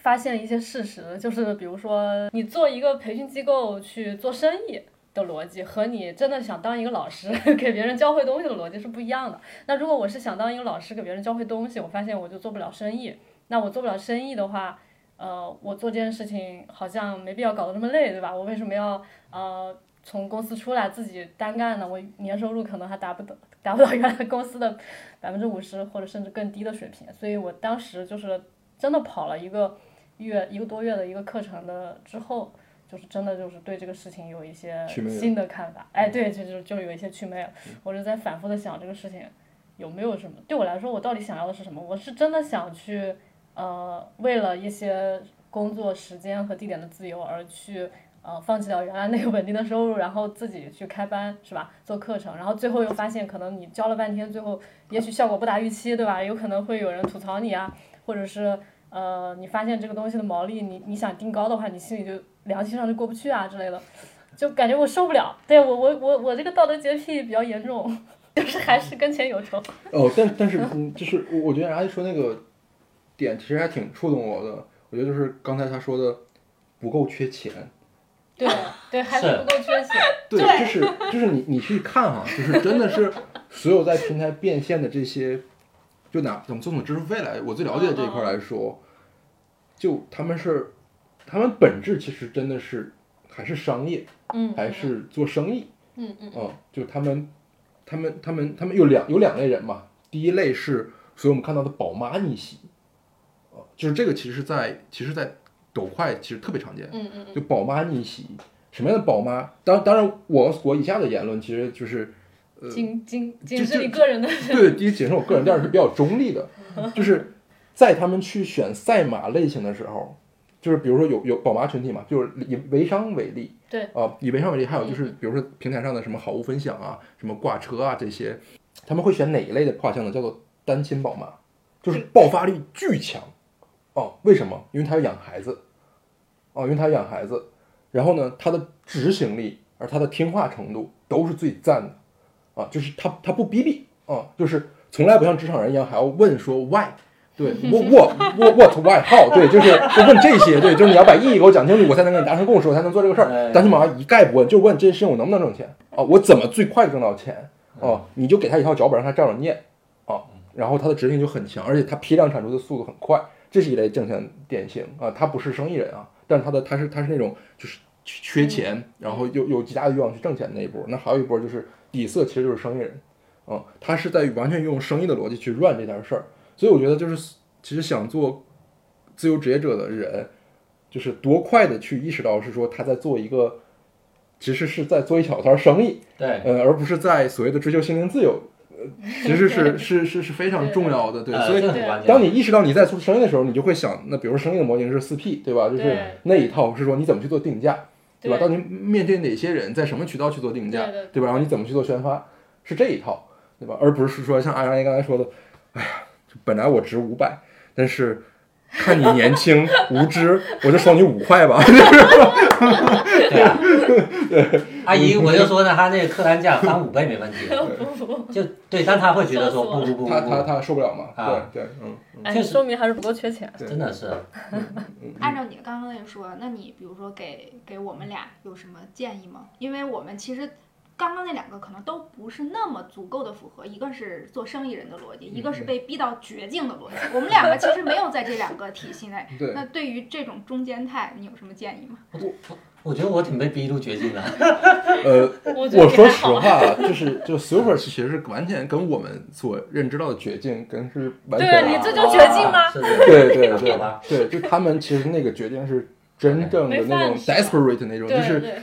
发现一些事实，就是比如说，你做一个培训机构去做生意，的逻辑和你真的想当一个老师 给别人教会东西的逻辑是不一样的。那如果我是想当一个老师给别人教会东西，我发现我就做不了生意。那我做不了生意的话，呃，我做这件事情好像没必要搞得这么累，对吧？我为什么要呃从公司出来自己单干呢？我年收入可能还达不到达不到原来公司的百分之五十或者甚至更低的水平，所以我当时就是真的跑了一个月一个多月的一个课程的之后。就是真的就是对这个事情有一些新的看法，哎，对，就是就有一些祛魅了。我就在反复的想这个事情有没有什么，对我来说，我到底想要的是什么？我是真的想去，呃，为了一些工作时间和地点的自由而去，呃，放弃掉原来那个稳定的收入，然后自己去开班，是吧？做课程，然后最后又发现，可能你教了半天，最后也许效果不达预期，对吧？有可能会有人吐槽你啊，或者是。呃，你发现这个东西的毛利，你你想定高的话，你心里就良心上就过不去啊之类的，就感觉我受不了。对我我我我这个道德洁癖比较严重，就是还是跟钱有仇。哦，但但是嗯，就是我我觉得阿姨说那个点其实还挺触动我的。我觉得就是刚才他说的不够缺钱，对对，还是是不够缺钱。对，就是就是你你去看哈，就是真的是所有在平台变现的这些，就拿怎么从支付费来，我最了解的这一块来说，就他们是他们本质其实真的是还是商业，嗯，还是做生意，嗯嗯嗯，就他们他们他们他们有两有两类人嘛，第一类是所以我们看到的宝妈逆袭，呃，就是这个其实在其实，在抖快其实特别常见，嗯嗯就宝妈逆袭，什么样的宝妈？当当然我我以下的言论其实就是嗯，仅仅仅是你个人的。对，第一仅是我个人，第二是比较中立的，就是在他们去选赛马类型的时候，就是比如说有有宝妈群体嘛，就是以微商为例，对啊、以微商为例，还有就是比如说平台上的什么好物分享啊，什么挂车啊这些，他们会选哪一类的画像呢？叫做单亲宝妈，就是爆发力巨强，哦，为什么？因为他要养孩子，哦，因为他要养孩子，然后呢，他的执行力，而他的听话程度都是最赞的，啊，就是他他不逼逼。啊，就是从来不像职场人一样还要问说 why，对，what what what what why how，对，就是就问这些，对，就是你要把意义给我讲清楚，我才能跟你达成共识，我才能做这个事儿。哎。单亲宝妈一概不问，就问这些事情我能不能挣钱。啊，我怎么最快挣到钱？啊？你就给他一套脚本，让他照着念。啊，然后他的执行就很强，而且他批量产出的速度很快，这是一类挣钱典型啊，他不是生意人啊，但是他的他是他是那种就是缺钱，然后又有极大的欲望去挣钱那一波，那还有一波就是底色其实就是生意人，啊，他是在完全用生意的逻辑去 run 这件事儿，所以我觉得就是其实想做自由职业者的人，就是多快的去意识到是说他在做一个，其实是在做一小摊生意，对，呃，而不是在所谓的追求心灵自由，呃，其实是是是是非常重要的，对，呃所以。当你意识到你在做生意的时候，你就会想，那比如说生意的模型是四 P，对吧？就是那一套是说你怎么去做定价，对吧？对当你面对哪些人，在什么渠道去做定价，对对吧？然后你怎么去做宣发，是这一套，对吧？而不是说像阿阳刚才说的，哎呀，本来我值五百，但是看你年轻无知，我就收你五块吧。对啊，阿姨，我就说呢，他那个客单价翻五倍没问题，就对，但他会觉得说不不不不他他，他受不了嘛？啊对对，嗯，哎，确实说明还是不够缺钱。真的是，按照你刚刚那说，那你比如说给给我们俩有什么建议吗？因为我们其实刚刚那两个可能都不是那么足够的符合，一个是做生意人的逻辑，一个是被逼到绝境的逻辑。我们两个其实没有在这两个体系内。对。那对于这种中间态，你有什么建议吗？我我觉得我挺被逼入绝境的。呃，我说。实话，就是就 super 其实是完全跟我们所认知到的绝境跟是完全对你这就绝境吗对对对对，就他们其实那个绝境是真正的那种 desperate 那种，就是对对，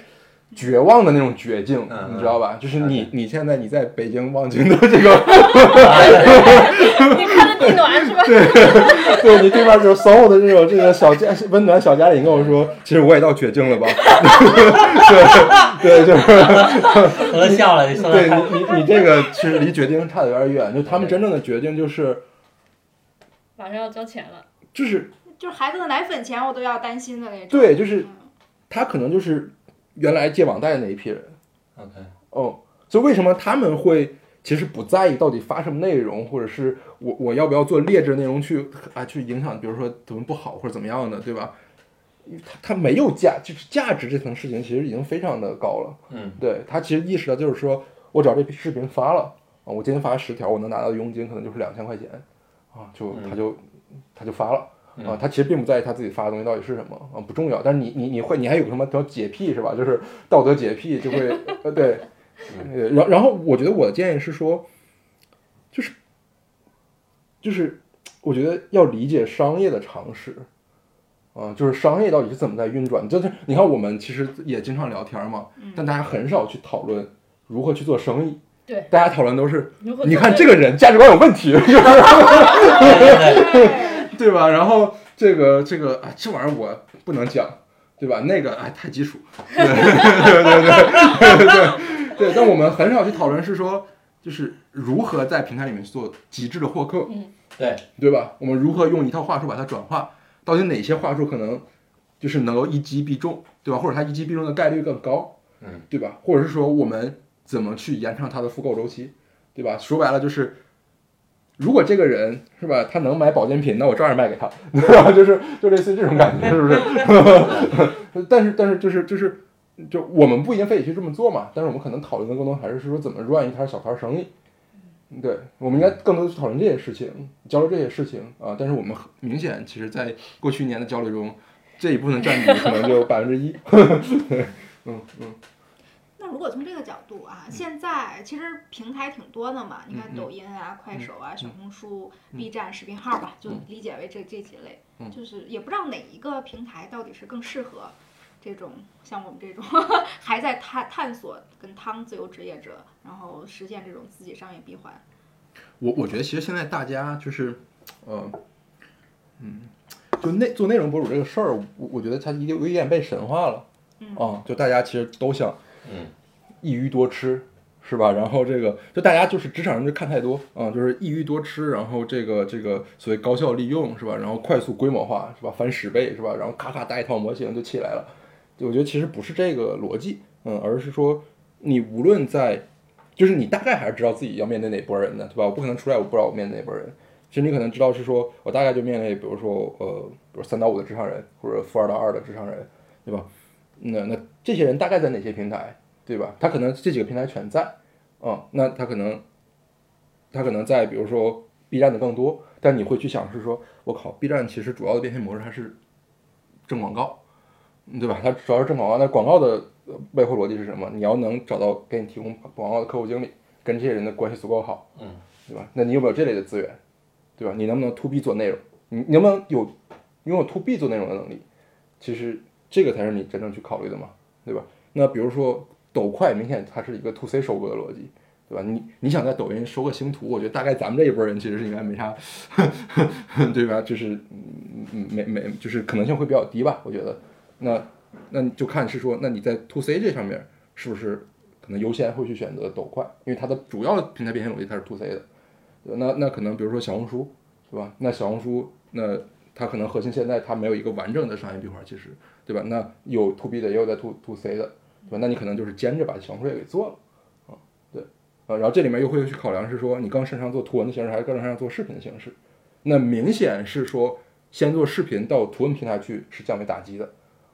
绝望的那种绝境，嗯你知道吧？就是你嗯你现在你在北京望京的这个，你看着地暖是吧？对对你对面就是所有的这种这个小家温暖小家庭跟我说，其实我也到绝境了吧？对对，就是。喝笑了，你说对的你你你这个其实离绝境差的有点远，就他们真正的绝境就是马上要交钱了，就是就是孩子的奶粉钱我都要担心的那种。对，就是嗯他可能就是原来借网贷的那一批人，OK，哦，所以为什么他们会其实不在意到底发什么内容，或者是我我要不要做劣质内容去啊去影响，比如说怎么不好或者怎么样的，对吧？他他没有价，就是价值这层事情其实已经非常的高了。嗯，对他其实意识到就是说我只要这批视频发了啊，我今天发十条，我能拿到的佣金可能就是两千块钱。啊，就嗯。他就他就发了啊，他其实并不在意他自己发的东西到底是什么啊，不重要。但是你你你会你还有个什么叫洁癖是吧？就是道德洁癖就会呃 对，呃然然后我觉得我的建议是说，就是就是我觉得要理解商业的常识。啊，就是商业到底是怎么在运转？就是你看，我们其实也经常聊天嘛，但大家很少去讨论如何去做生意。对，大家讨论都是，你看这个人价值观有问题，就 是 对对吧？然后这个这个啊，这玩意儿我不能讲，对吧？那个哎，太基础，对对对对对对对。但我们很少去讨论是说，就是如何在平台里面做极致的获客，嗯对，对吧？我们如何用一套话术把它转化？到底哪些话术可能就是能够一击必中，对吧？或者它一击必中的概率更高，嗯，对吧？或者是说我们怎么去延长它的复购周期，对吧？说白了就是，如果这个人是吧，他能买保健品，那我照样卖给他，对 吧？就是就类似于这种感觉，是不是？但是但是就是就是就我们不一定非得去这么做嘛，但是我们可能讨论的更多还是说怎么赚一摊小摊生意。对，我们应该更多的去讨论这些事情，交流这些事情啊。但是我们很明显，其实在过去一年的交流中，这一部分占比可能就 百分之一。嗯嗯那如果从这个角度啊，现在其实平台挺多的嘛，你看抖音啊、快手啊、小红书、嗯。B 站视频号吧，就嗯。理解为这这几类，嗯。就是也不知道哪一个平台到底是更适合这种像我们这种 还在探探索跟汤自由职业者，然后实现这种自己商业闭环。我我觉得其实现在大家就是，呃，嗯，就内做内容博主这个事儿，我我觉得它有有一点被神化了。嗯。啊，就大家其实都想嗯一鱼多吃，是吧？然后这个就大家就是职场人就看太多啊，就是一鱼多吃，然后这个这个所谓高效利用是吧？然后快速规模化是吧？翻十倍是吧？然后咔咔搭一套模型就起来了。我觉得其实不是这个逻辑，嗯，而是说你无论在，就是你大概还是知道自己要面对哪波人的，对吧？我不可能出来我不知道我面对哪波人。其实你可能知道是说我大概就面对，比如说呃，比如三到五的职场人，或者负二到二的职场人，对吧？那那这些人大概在哪些平台，对吧？他可能这几个平台全在，嗯，那他可能他可能在比如说 B 站的更多，但你会去想是说，我靠，B 站其实主要的变现模式还是挣广告，嗯对吧？它主要是挣广告，那广告的呃背后逻辑是什么？你要能找到给你提供广告的客户经理，跟这些人的关系足够好，嗯，对吧？那你有没有这类的资源，对吧？你能不能 to B 做内容？你你能不能有拥有 to B 做内容的能力？其实这个才是你真正去考虑的嘛，对吧？那比如说抖快，明显它是一个 to C 收购的逻辑，对吧？你你想在抖音收个星图，我觉得大概咱们这一波人其实是应该没啥，对吧？就是嗯嗯没没就是可能性会比较低吧，我觉得。那那你就看是说，那你在 to C 这上面是不是可能优先会去选择抖快，因为它的主要平台变现逻辑它是 to C 的，那那可能比如说小红书，对吧？那小红书那它可能核心现在它没有一个完整的商业闭环，其实对吧？那有 to B 的，也有在 to to C 的，对吧？那你可能就是兼着把小红书也给做了，啊，对，啊，然后这里面又会去考量是说你更擅长做图文的形式，还是更擅长做视频的形式？那明显是说先做视频到图文平台去是降维打击的，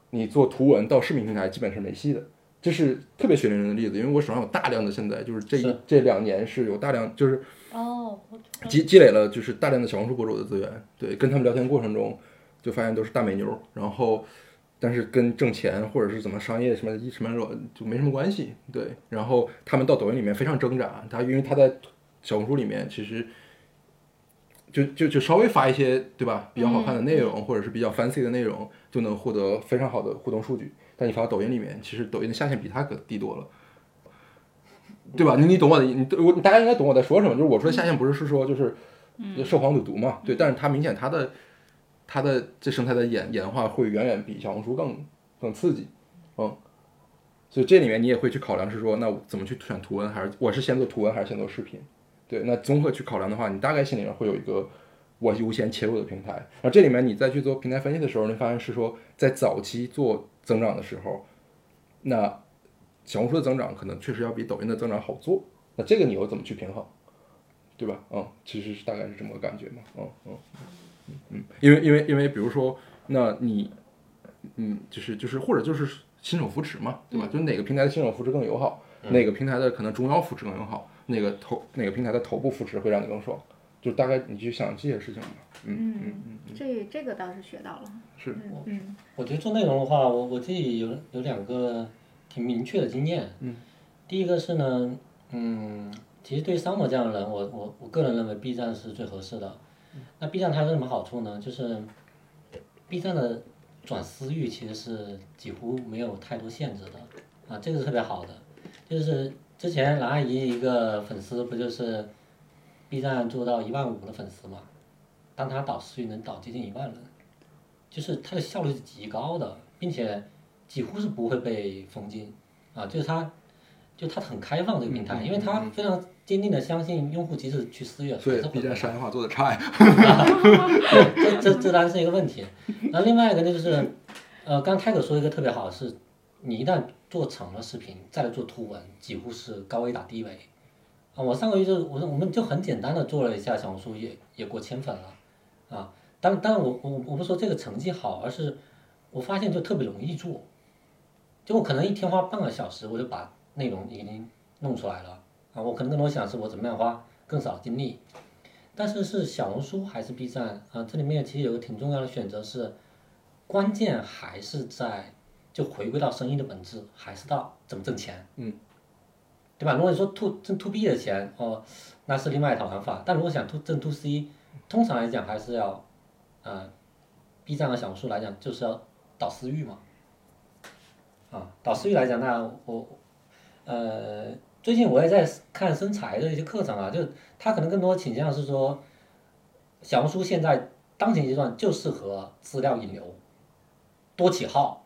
你做图文到视频平台基本是没戏的。这是特别血淋淋的例子，因为我手上有大量的现在就是这一是这两年是有大量就是哦，积积累了就是大量的小红书博主的资源，对，跟他们聊天过程中就发现都是大美妞，然后但是跟挣钱或者是怎么商业什么一什么就没什么关系，对，然后他们到抖音里面非常挣扎，他因为他在小红书里面其实就就就稍微发一些对吧比较好看的内容、或者是比较 fancy 的内容，就能获得非常好的互动数据，但你发到抖音里面，其实抖音的下限比他可低多了。对吧？你你懂我的，你我大家应该懂我在说什么。就是我说的下线不是是说就是就涉黄赌毒嘛，对。但是它明显它的它的这生态的演演化会远远比小红书更更刺激，嗯。所以这里面你也会去考量是说，那我怎么去选图文，还是我是先做图文还是先做视频？对，那综合去考量的话，你大概心里面会有一个我优先切入的平台。然后这里面你再去做平台分析的时候，你发现是说在早期做增长的时候，那小红书的增长可能确实要比抖音的增长好做，那这个你又怎么去平衡，对吧？嗯，其实是大概是这么个感觉嘛，嗯嗯嗯嗯，因为因为因为比如说，那你嗯就是就是或者就是新手扶持嘛，对吧？就是哪个平台的新手扶持更友好，哪个平台的可能中腰扶持更友好，哪个头哪个平台的头部扶持会让你更爽，就大概你去想这些事情吧。嗯嗯嗯，这这个倒是学到了。是。嗯嗯。我觉得做内容的话，我我自己有有两个挺明确的经验。嗯。第一个是呢，嗯，其实对 Summer 这样的人，我我我个人认为 B 站是最合适的。那 B 站它有什么好处呢？就是 B 站的转私域其实是几乎没有太多限制的，啊，这个是特别好的。就是之前蓝阿姨一个粉丝不就是 B 站做到一万五的粉丝嘛？当他导私域能导接近一万人。就是它的效率是极高的，并且几乎是不会被封禁啊，就是它，就它很开放这个平台，因为它非常坚定的相信用户即使去私域，所以还是 B 会站商业化做的差呀。这这这当然是一个问题。然后另外一个呢就是，呃，刚泰哥说一个特别好的是，你一旦做成了视频，再来做图文，几乎是高维打低维。啊，我上个月就我我们就很简单的做了一下小红书，也也过千粉了，啊。当当然我我我不说这个成绩好，而是我发现就特别容易做，就我可能一天花半个小时，我就把内容已经弄出来了啊。我可能更多想是我怎么样花更少精力，但是是小红书还是 B 站啊？这里面其实有个挺重要的选择是，关键还是在就回归到生意的本质，还是到怎么挣钱，嗯，对吧？如果你说 to 挣 to B 的钱哦，那是另外一套玩法，但如果想 to 挣 to C，通常来讲还是要。呃，B 站和小红书来讲，就是要导私域嘛。啊，导私域来讲，那我，呃，最近我也在看生财的一些课程啊，就他可能更多倾向是说，小红书现在当前阶段就适合资料引流，多起号，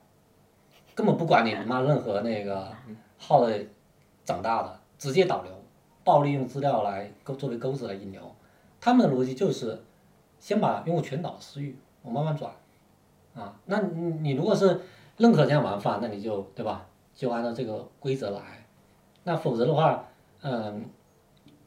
根本不管你妈任何那个号的长大的，直接导流，暴力用资料来钩作为钩子来引流，他们的逻辑就是。先把用户全导私域，我慢慢转，啊，那你你如果是认可这样玩法，那你就对吧？就按照这个规则来。那否则的话，嗯，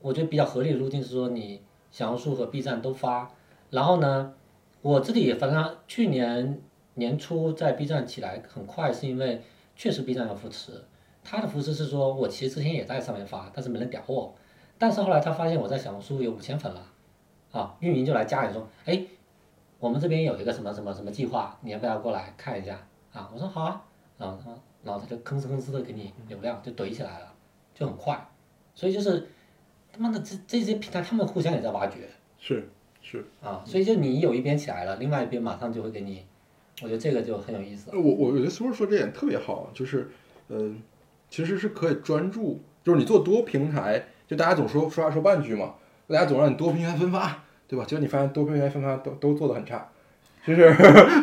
我觉得比较合理的路径是说，你小红书和 B 站都发，然后呢，我这里反正去年年初在 B 站起来很快，是因为确实 B 站有扶持，他的扶持是说我其实之前也在上面发，但是没人屌我，但是后来他发现我在小红书有五千粉了。啊，运营就来加你说，哎，我们这边有一个什么什么什么计划，你要不要过来看一下？啊，我说好啊，然后他，然后他就吭哧吭哧的给你流量就怼起来了，就很快，所以就是他妈的这这些平台他们互相也在挖掘，是是啊，所以就你有一边起来了，另外一边马上就会给你，我觉得这个就很有意思。我我觉得苏叔说这点特别好，就是嗯，其实是可以专注，就是你做多平台，就大家总说说话说半句嘛。大家总让你多平台分发，对吧？结果你发现多平台分发都都做的很差，就是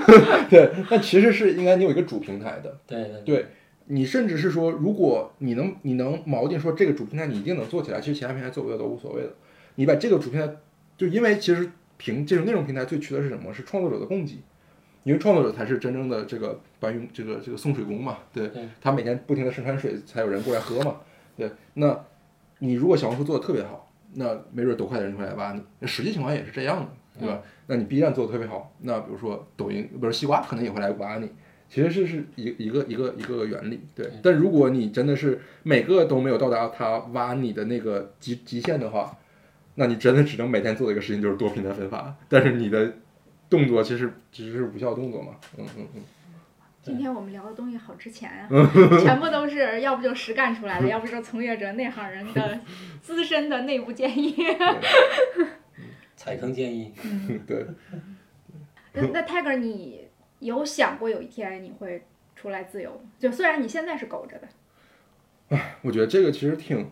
对。但其实是应该你有一个主平台的，对对对。你甚至是说，如果你能你能锚定说这个主平台你一定能做起来，其实其他平台做不做都无所谓的。你把这个主平台，就因为其实平这种内容平台最缺的是什么？是创作者的供给，因为创作者才是真正的这个搬运这个这个送水工嘛，对他每天不停的生产水，才有人过来喝嘛，对。那你如果小红书做的特别好。那没准抖快的人会来挖你，那实际情况也是这样的，对吧？那你 B 站做的特别好，那比如说抖音，不是西瓜，可能也会来挖你。其实是是一一个一个一个原理，对。但如果你真的是每个都没有到达他挖你的那个极极限的话，那你真的只能每天做的一个事情就是多平台分发，但是你的动作其实其实是无效动作嘛，嗯嗯嗯。今天我们聊的东西好值钱啊，全部都是要不就实干出来的，要不就从业者内行人的 资深的内部建议。踩坑建议。对。那那 Tiger，你有想过有一天你会出来自由？就虽然你现在是苟着的。唉，我觉得这个其实挺，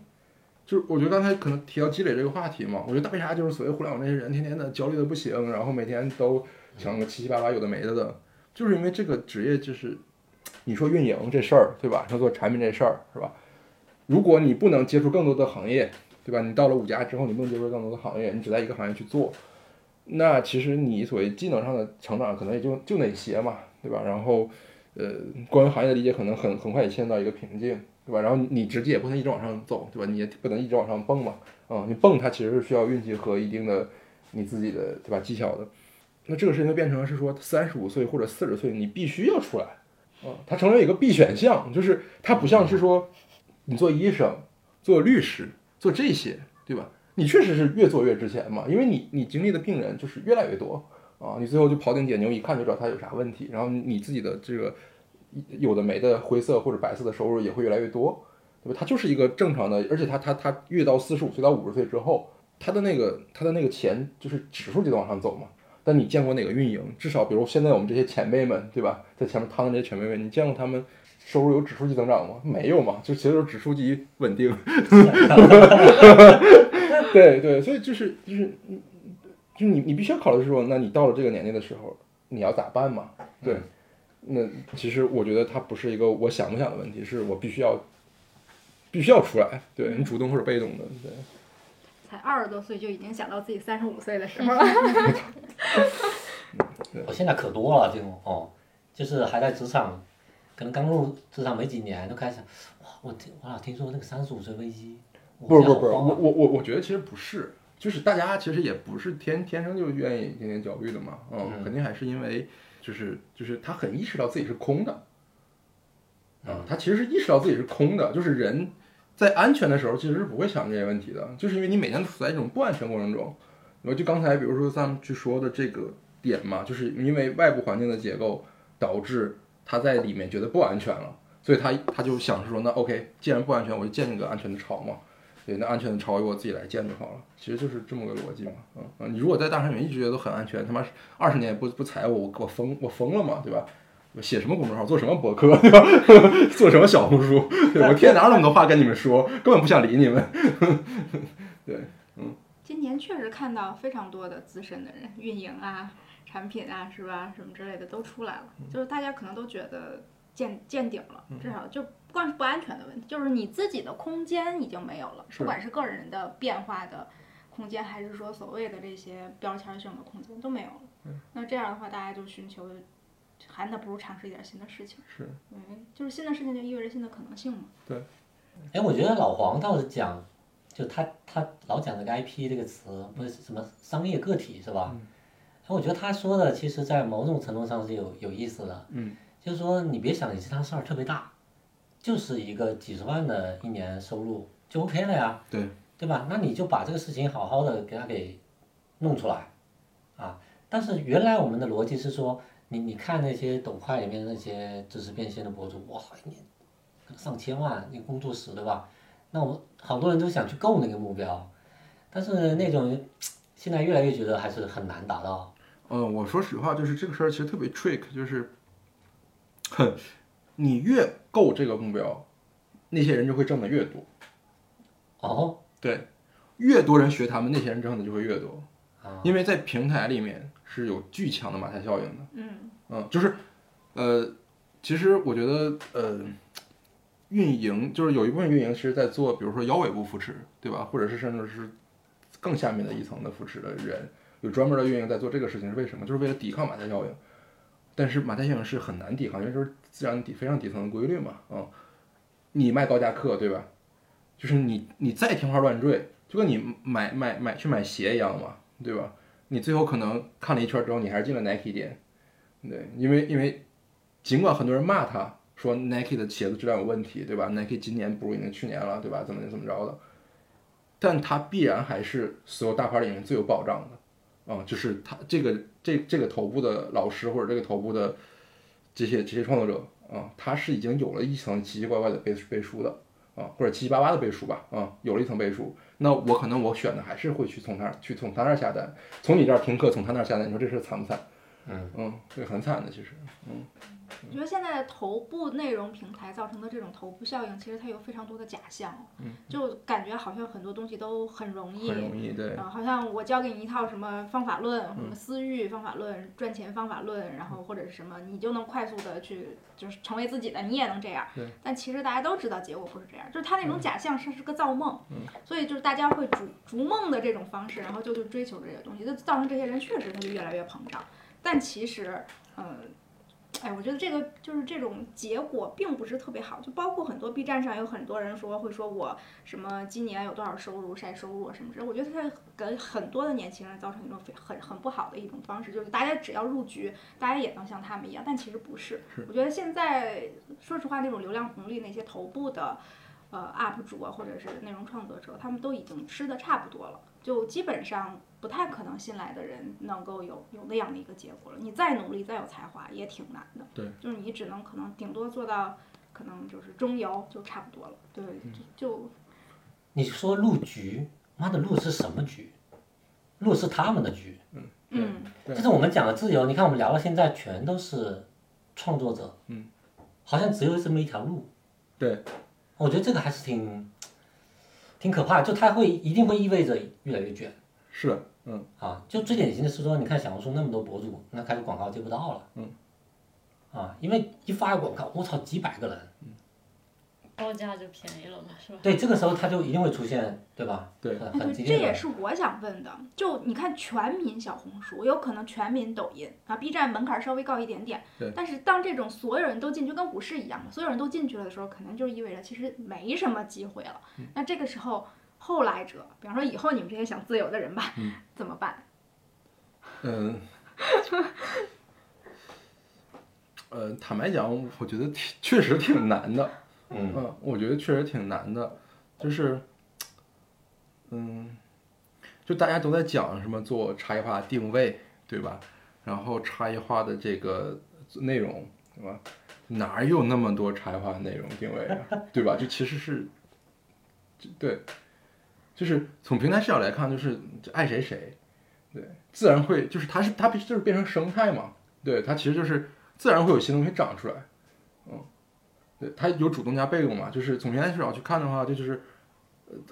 就是我觉得刚才可能提到积累这个话题嘛，我觉得为啥就是所谓互联网那些人天天的焦虑的不行，然后每天都想个七七八八有的没的的。就是因为这个职业，就是你说运营这事儿，对吧？说做产品这事儿，是吧？如果你不能接触更多的行业，对吧？你到了五家之后，你不能接触更多的行业，你只在一个行业去做，那其实你所谓技能上的成长，可能也就就那些嘛，对吧？然后，呃，关于行业的理解，可能很很快也陷入到一个瓶颈，对吧？然后你直接也不能一直往上走，对吧？你也不能一直往上蹦嘛，啊，你蹦它其实是需要运气和一定的你自己的，对吧？技巧的。那这个事情就变成是说，三十五岁或者四十岁，你必须要出来，啊，它成为一个必选项，就是它不像是说，你做医生、做律师、做这些，对吧？你确实是越做越值钱嘛，因为你你经历的病人就是越来越多啊，你最后就庖丁解牛，一看就知道他有啥问题，然后你自己的这个有的没的灰色或者白色的收入也会越来越多，对吧？他就是一个正常的，而且他他他越到四十五岁到五十岁之后，他的那个他的那个钱就是指数级的往上走嘛。但你见过哪个运营？至少比如现在我们这些前辈们，对吧？在前面趟的这些前辈们，你见过他们收入有指数级增长吗？没有嘛，就其实都是指数级稳定。对对，所以就是就是，就你你必须要考虑说，那你到了这个年龄的时候，你要咋办嘛？对，那其实我觉得它不是一个我想不想的问题，是我必须要必须要出来，对你主动或者被动的，对。才二十多岁就已经想到自己三十五岁的时候了。我现在可多了这种哦，就是还在职场，可能刚入职场没几年就开始，哇，我听我老听说那个三十五岁危机。不是不是不是，我我我我觉得其实不是，就是大家其实也不是天天生就愿意天天焦虑的嘛，嗯，肯定还是因为就是就是他很意识到自己是空的，啊，他其实是意识到自己是空的，就是人。在安全的时候，其实是不会想这些问题的，就是因为你每天处在一种不安全过程中。我就刚才比如说咱们去说的这个点嘛，就是因为外部环境的结构导致他在里面觉得不安全了，所以他他就想说，那 OK，既然不安全，我就建一个安全的巢嘛。对，那安全的巢由我自己来建就好了。其实就是这么个逻辑嘛。嗯嗯，你如果在大山里面一直觉得很安全，他妈二十年不不踩我，我我疯我疯了嘛，对吧？我写什么公众号，做什么博客，对吧？做什么小红书？对我天天哪有那么多话跟你们说，根本不想理你们。对，嗯。今年确实看到非常多的资深的人，运营啊、产品啊，是吧？什么之类的都出来了。就是大家可能都觉得见见顶了，至少就不光是不安全的问题，就是你自己的空间已经没有了，不管是个人的变化的空间，还是说所谓的这些标签性的空间都没有了。那这样的话，大家就寻求。还那不如尝试一点新的事情。是，嗯，就是新的事情就意味着新的可能性嘛。对。哎，我觉得老黄倒是讲，就他他老讲这个 IP 这个词，不是什么商业个体是吧？嗯。哎，我觉得他说的，其实在某种程度上是有有意思的。嗯。就是说，你别想你这趟事儿特别大，就是一个几十万的一年收入就 OK 了呀。对。对吧？那你就把这个事情好好的给他给弄出来，啊！但是原来我们的逻辑是说。你你看那些抖快里面那些知识变现的博主，哇，一年上千万，那工作室对吧？那我们好多人都想去够那个目标，但是那种 现在越来越觉得还是很难达到。嗯，我说实话，就是这个事儿其实特别 trick，就是，哼，你越够这个目标，那些人就会挣的越多。哦，对，越多人学他们，那些人挣的就会越多。因为在平台里面是有巨强的马太效应的，嗯嗯，就是，呃，其实我觉得，呃，运营就是有一部分运营其实在做，比如说腰尾部扶持，对吧？或者是甚至是更下面的一层的扶持的人，有专门的运营在做这个事情，是为什么？就是为了抵抗马太效应。但是马太效应是很难抵抗，因为就是自然底非常底层的规律嘛，嗯，你卖高价课，对吧？就是你你再天花乱坠，就跟你买买买去买鞋一样嘛。对吧？你最后可能看了一圈之后，你还是进了 Nike 店，对，因为因为尽管很多人骂他说 Nike 的鞋子质量有问题，对吧？Nike 今年不如已经去年了，对吧？怎么怎么着的，但他必然还是所有大牌里面最有保障的，啊，就是他这个这这个头部的老师或者这个头部的这些这些创作者啊，他是已经有了一层奇奇怪怪的背背书的啊，或者七七八八的背书吧，啊，有了一层背书。那我可能我选的还是会去从他去从他那儿下单，从你这儿听课，从他那儿下单，你说这事惨不惨？嗯嗯，这很惨的其实，嗯。我觉得现在的头部内容平台造成的这种头部效应，其实它有非常多的假象，就感觉好像很多东西都很容易，很容易，对，好像我教给你一套什么方法论，什么私域方法论、赚钱方法论，然后或者是什么，你就能快速的去就是成为自己的，你也能这样。但其实大家都知道结果不是这样，就是它那种假象是是个造梦，所以就是大家会逐逐梦的这种方式，然后就去追求这些东西，就造成这些人确实他就越来越膨胀，但其实，嗯。哎，我觉得这个就是这种结果并不是特别好，就包括很多 B 站上有很多人说会说我什么今年有多少收入晒收入什么之类，我觉得它给很多的年轻人造成一种非很很不好的一种方式，就是大家只要入局，大家也能像他们一样，但其实不是。我觉得现在说实话，那种流量红利那些头部的，呃 UP 主啊，或者是内容创作者，他们都已经吃的差不多了，就基本上不太可能新来的人能够有有那样的一个结果了。你再努力再有才华也挺难的，对，就是你只能可能顶多做到可能就是中游就差不多了，对，就就你说入局，妈的入是什么局？入是他们的局。嗯嗯就是我们讲的自由，你看我们聊到现在全都是创作者，嗯，好像只有这么一条路。对，我觉得这个还是挺挺可怕，就它会一定会意味着越来越卷。是，嗯，啊。就最典型的是说，你看小红书那么多博主，那开始广告接不到了，嗯，啊，因为一发个广告，我操，几百个人，报价就便宜了嘛，是吧？对，这个时候它就一定会出现，对吧？对很哎，对，很激烈。这也是我想问的。就你看，全民小红书，有可能全民抖音啊，B 站门槛稍微高一点点对。但是当这种所有人都进去，跟股市一样嘛，所有人都进去了的时候，可能就意味着其实没什么机会了。嗯那这个时候，后来者，比方说以后你们这些想自由的人吧，嗯怎么办？嗯，呃，坦白讲，我觉得挺确实挺难的。嗯，我觉得确实挺难的，就是，嗯，就大家都在讲什么做差异化定位，对吧？然后差异化的这个内容，对吧？哪有那么多差异化内容定位啊，对吧？就其实是，对，就是从平台视角来看，就是爱谁谁，对，自然会就是它是它必就是变成生态嘛，对，它其实就是自然会有新东西长出来。对，它有主动加被动嘛，就是从平台视角去看的话，这就是，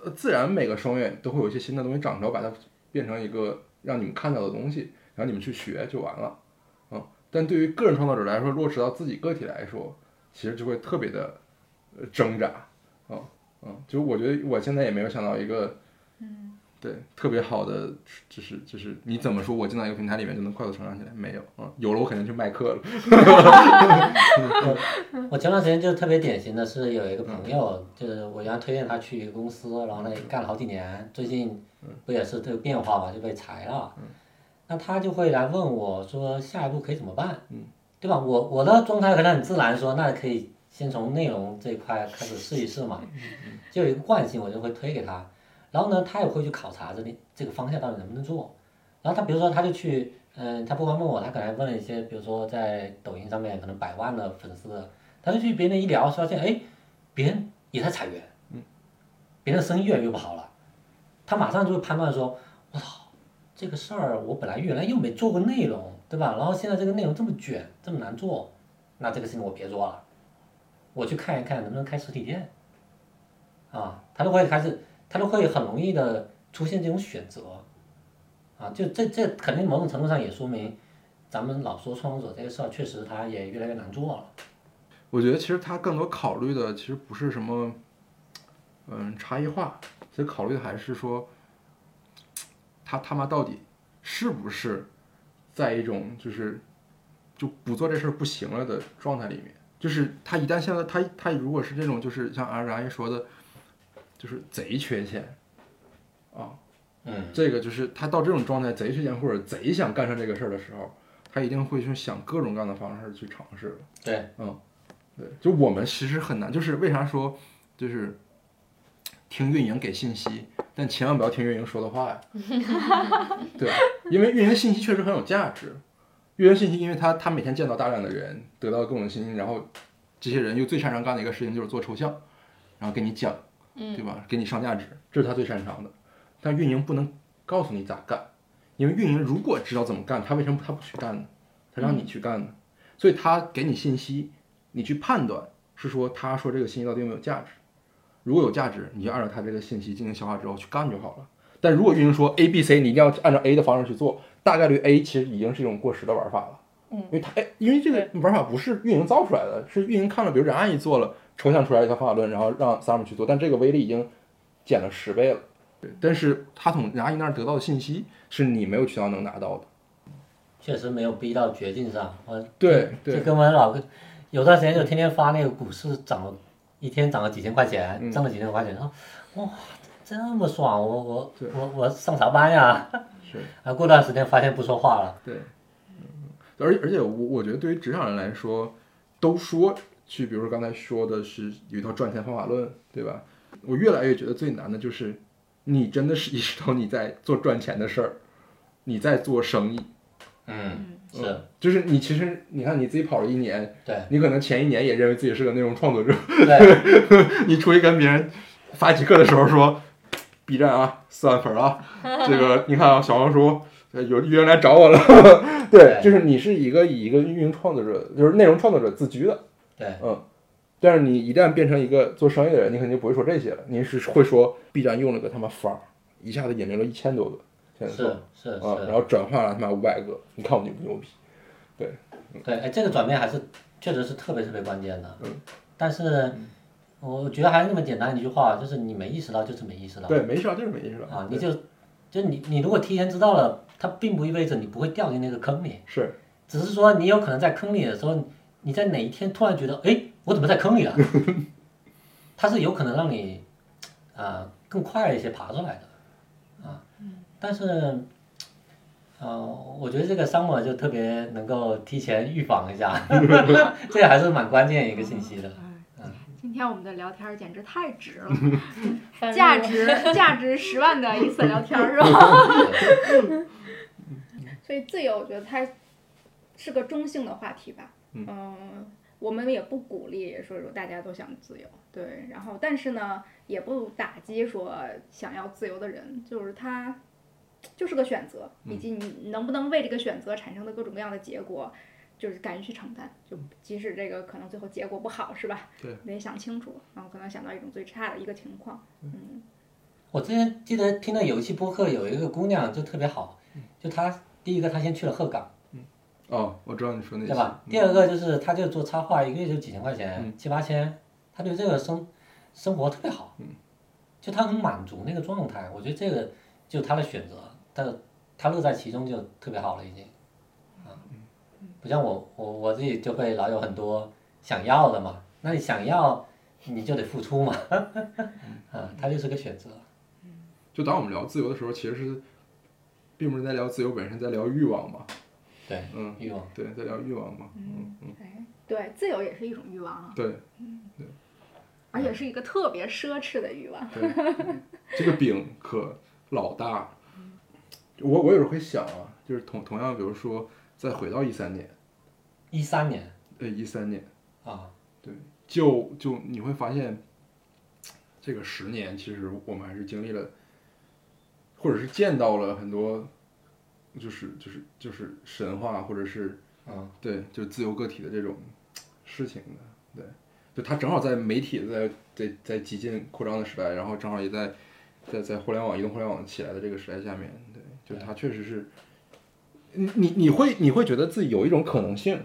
呃，自然每个双月都会有一些新的东西长出来，把它变成一个让你们看到的东西，然后你们去学就完了，嗯。但对于个人创作者来说，落实到自己个体来说，其实就会特别的挣扎，嗯嗯，就我觉得我现在也没有想到一个，嗯，对，特别好的，就是就是你怎么说我进到一个平台里面就能快速成长起来？没有，嗯，有了我肯定去卖课了，我前段时间就特别典型的是有一个朋友，就是我原来推荐他去一个公司，然后呢干了好几年，最近不也是这个变化嘛，就被裁了。那他就会来问我说下一步可以怎么办？对吧？我我的状态可能很自然说，那可以先从内容这一块开始试一试嘛，就有一个惯性，我就会推给他。然后呢，他也会去考察这里这个方向到底能不能做。然后他比如说他就去，嗯，他不光问我，他可能还问了一些，比如说在抖音上面可能百万的粉丝，他就去别人一聊，发现哎，别人也在裁员，嗯，别人的生意越来越不好了，他马上就会判断说，我操，这个事儿我本来原来又没做过内容，对吧？然后现在这个内容这么卷，这么难做，那这个事情我别做了，我去看一看能不能开实体店，啊，他就会开始，他都会很容易的出现这种选择，啊，就这这肯定某种程度上也说明，咱们老说创作者这个事儿，确实他也越来越难做了。我觉得其实他更多考虑的其实不是什么，嗯，差异化，其实考虑的还是说，他他妈到底是不是在一种就是就不做这事儿不行了的状态里面。就是他一旦现在他他如果是这种就是像阿然说的，就是贼缺钱，啊，嗯，这个就是他到这种状态贼缺钱或者贼想干上这个事儿的时候，他一定会去想各种各样的方式去尝试对，嗯，对，就我们其实很难，就是为啥说，就是听运营给信息，但千万不要听运营说的话呀，对吧？因为运营的信息确实很有价值，运营信息，因为他他每天见到大量的人，得到各种信息，然后这些人又最擅长干的一个事情就是做抽象，然后跟你讲，对吧？给你上价值，这是他最擅长的。但运营不能告诉你咋干，因为运营如果知道怎么干，他为什么他不去干呢？他让你去干呢？所以他给你信息，你去判断是说他说这个信息到底有没有价值。如果有价值，你就按照他这个信息进行消化之后去干就好了。但如果运营说 A、B、C，你一定要按照 A 的方式去做，大概率 A 其实已经是一种过时的玩法了。嗯因为它哎，因为这个玩法不是运营造出来的，是运营看了，比如冉阿姨做了抽象出来一套方法论，然后让 Summer 去做，但这个威力已经减了十倍了。对，但是他从冉阿姨那儿得到的信息是你没有渠道能拿到的。确实没有逼到绝境上。我对对就跟我老哥有段时间就天天发那个股市涨了，一天涨了几千块钱，嗯挣了几千块钱，说哇这么爽，我我我我上啥班呀？是。然后过段时间发现不说话了。对，嗯，而而且我我觉得对于职场人来说，都说去，比如说刚才说的是有一套赚钱方法论，对吧？我越来越觉得最难的就是，你真的是意识到你在做赚钱的事儿，你在做生意，嗯，是，嗯就是你其实你看你自己跑了一年，对。你可能前一年也认为自己是个内容创作者，对，你出去跟别人发起课的时候说，B 站啊，四万粉啊，这个你看啊，小红书有有艺人来找我了，对，对。就是你是一个以一个运营创作者，就是内容创作者自居的，对，嗯。但是你一旦变成一个做生意的人，你肯定不会说这些了，你是会说 B 站用了个他妈法儿，一下子引流了一千多个，现在是是啊，然，后转化了他妈五百个，你看我牛不牛逼？对，哎，这个转变还是确实是特别特别关键的。嗯但是我觉得还是那么简单一句话，就是你没意识到就是没意识到。对，没意识到就是没意识到啊，你就就你你如果提前知道了，它并不意味着你不会掉进那个坑里，是只是说你有可能在坑里的时候，你在哪一天突然觉得，哎，我怎么在坑里了？它是有可能让你呃更快一些爬出来的啊。但是呃，我觉得这个 summer 就特别能够提前预防一下，这个还是蛮关键一个信息的。今天我们的聊天简直太值了，价值价值十万的一次聊天儿是吧？所以自由，我觉得它是个中性的话题吧。嗯、我们也不鼓励说说大家都想自由，对。然后，但是呢，也不打击说想要自由的人，就是他就是个选择，以及你能不能为这个选择产生的各种各样的结果，就是敢于去承担。就即使这个可能最后结果不好，是吧？对，得想清楚，然后可能想到一种最差的一个情况。嗯我之前记得听到有一期播客，有一个姑娘就特别好，就她第一个她先去了鹤岗，哦，我知道你说那些对吧？第二个就是他就做插画，一个月就几千块钱，七八千，他对这个生生活特别好，就他很满足那个状态。我觉得这个就他的选择，他他乐在其中就特别好了已经，啊，不像我我我自己就会老有很多想要的嘛，那你想要你就得付出嘛，啊，它就是个选择。就当我们聊自由的时候，其实是并不是在聊自由本身，在聊欲望嘛。对，嗯，欲望。对，在聊欲望嘛。嗯嗯，哎，对，自由也是一种欲望啊，对而且是一个特别奢侈的欲望。对，这个饼可老大。我我有时候会想啊，就是同同样，比如说再回到一三年，一三年呃，一三年，啊，对就就你会发现，这个十年其实我们还是经历了，或者是见到了很多，就是就是就是神话，或者是啊，对，就自由个体的这种事情的，对，就它正好在媒体在在在极尽扩张的时代，然后正好也在在在互联网、移动互联网起来的这个时代下面，对，就它确实是，你你你会你会觉得自己有一种可能性，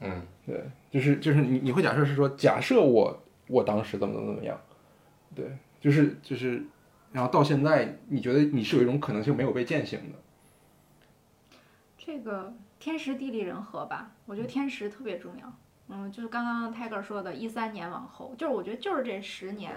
嗯，对，就是就是你你会假设是说，假设我我当时怎么怎么怎么样，对，就是就是，然后到现在，你觉得你是有一种可能性没有被践行的，这个天时地利人和吧，我觉得天时特别重要。嗯，就是刚刚 Tiger 说的，一三年往后，就是我觉得就是这十年，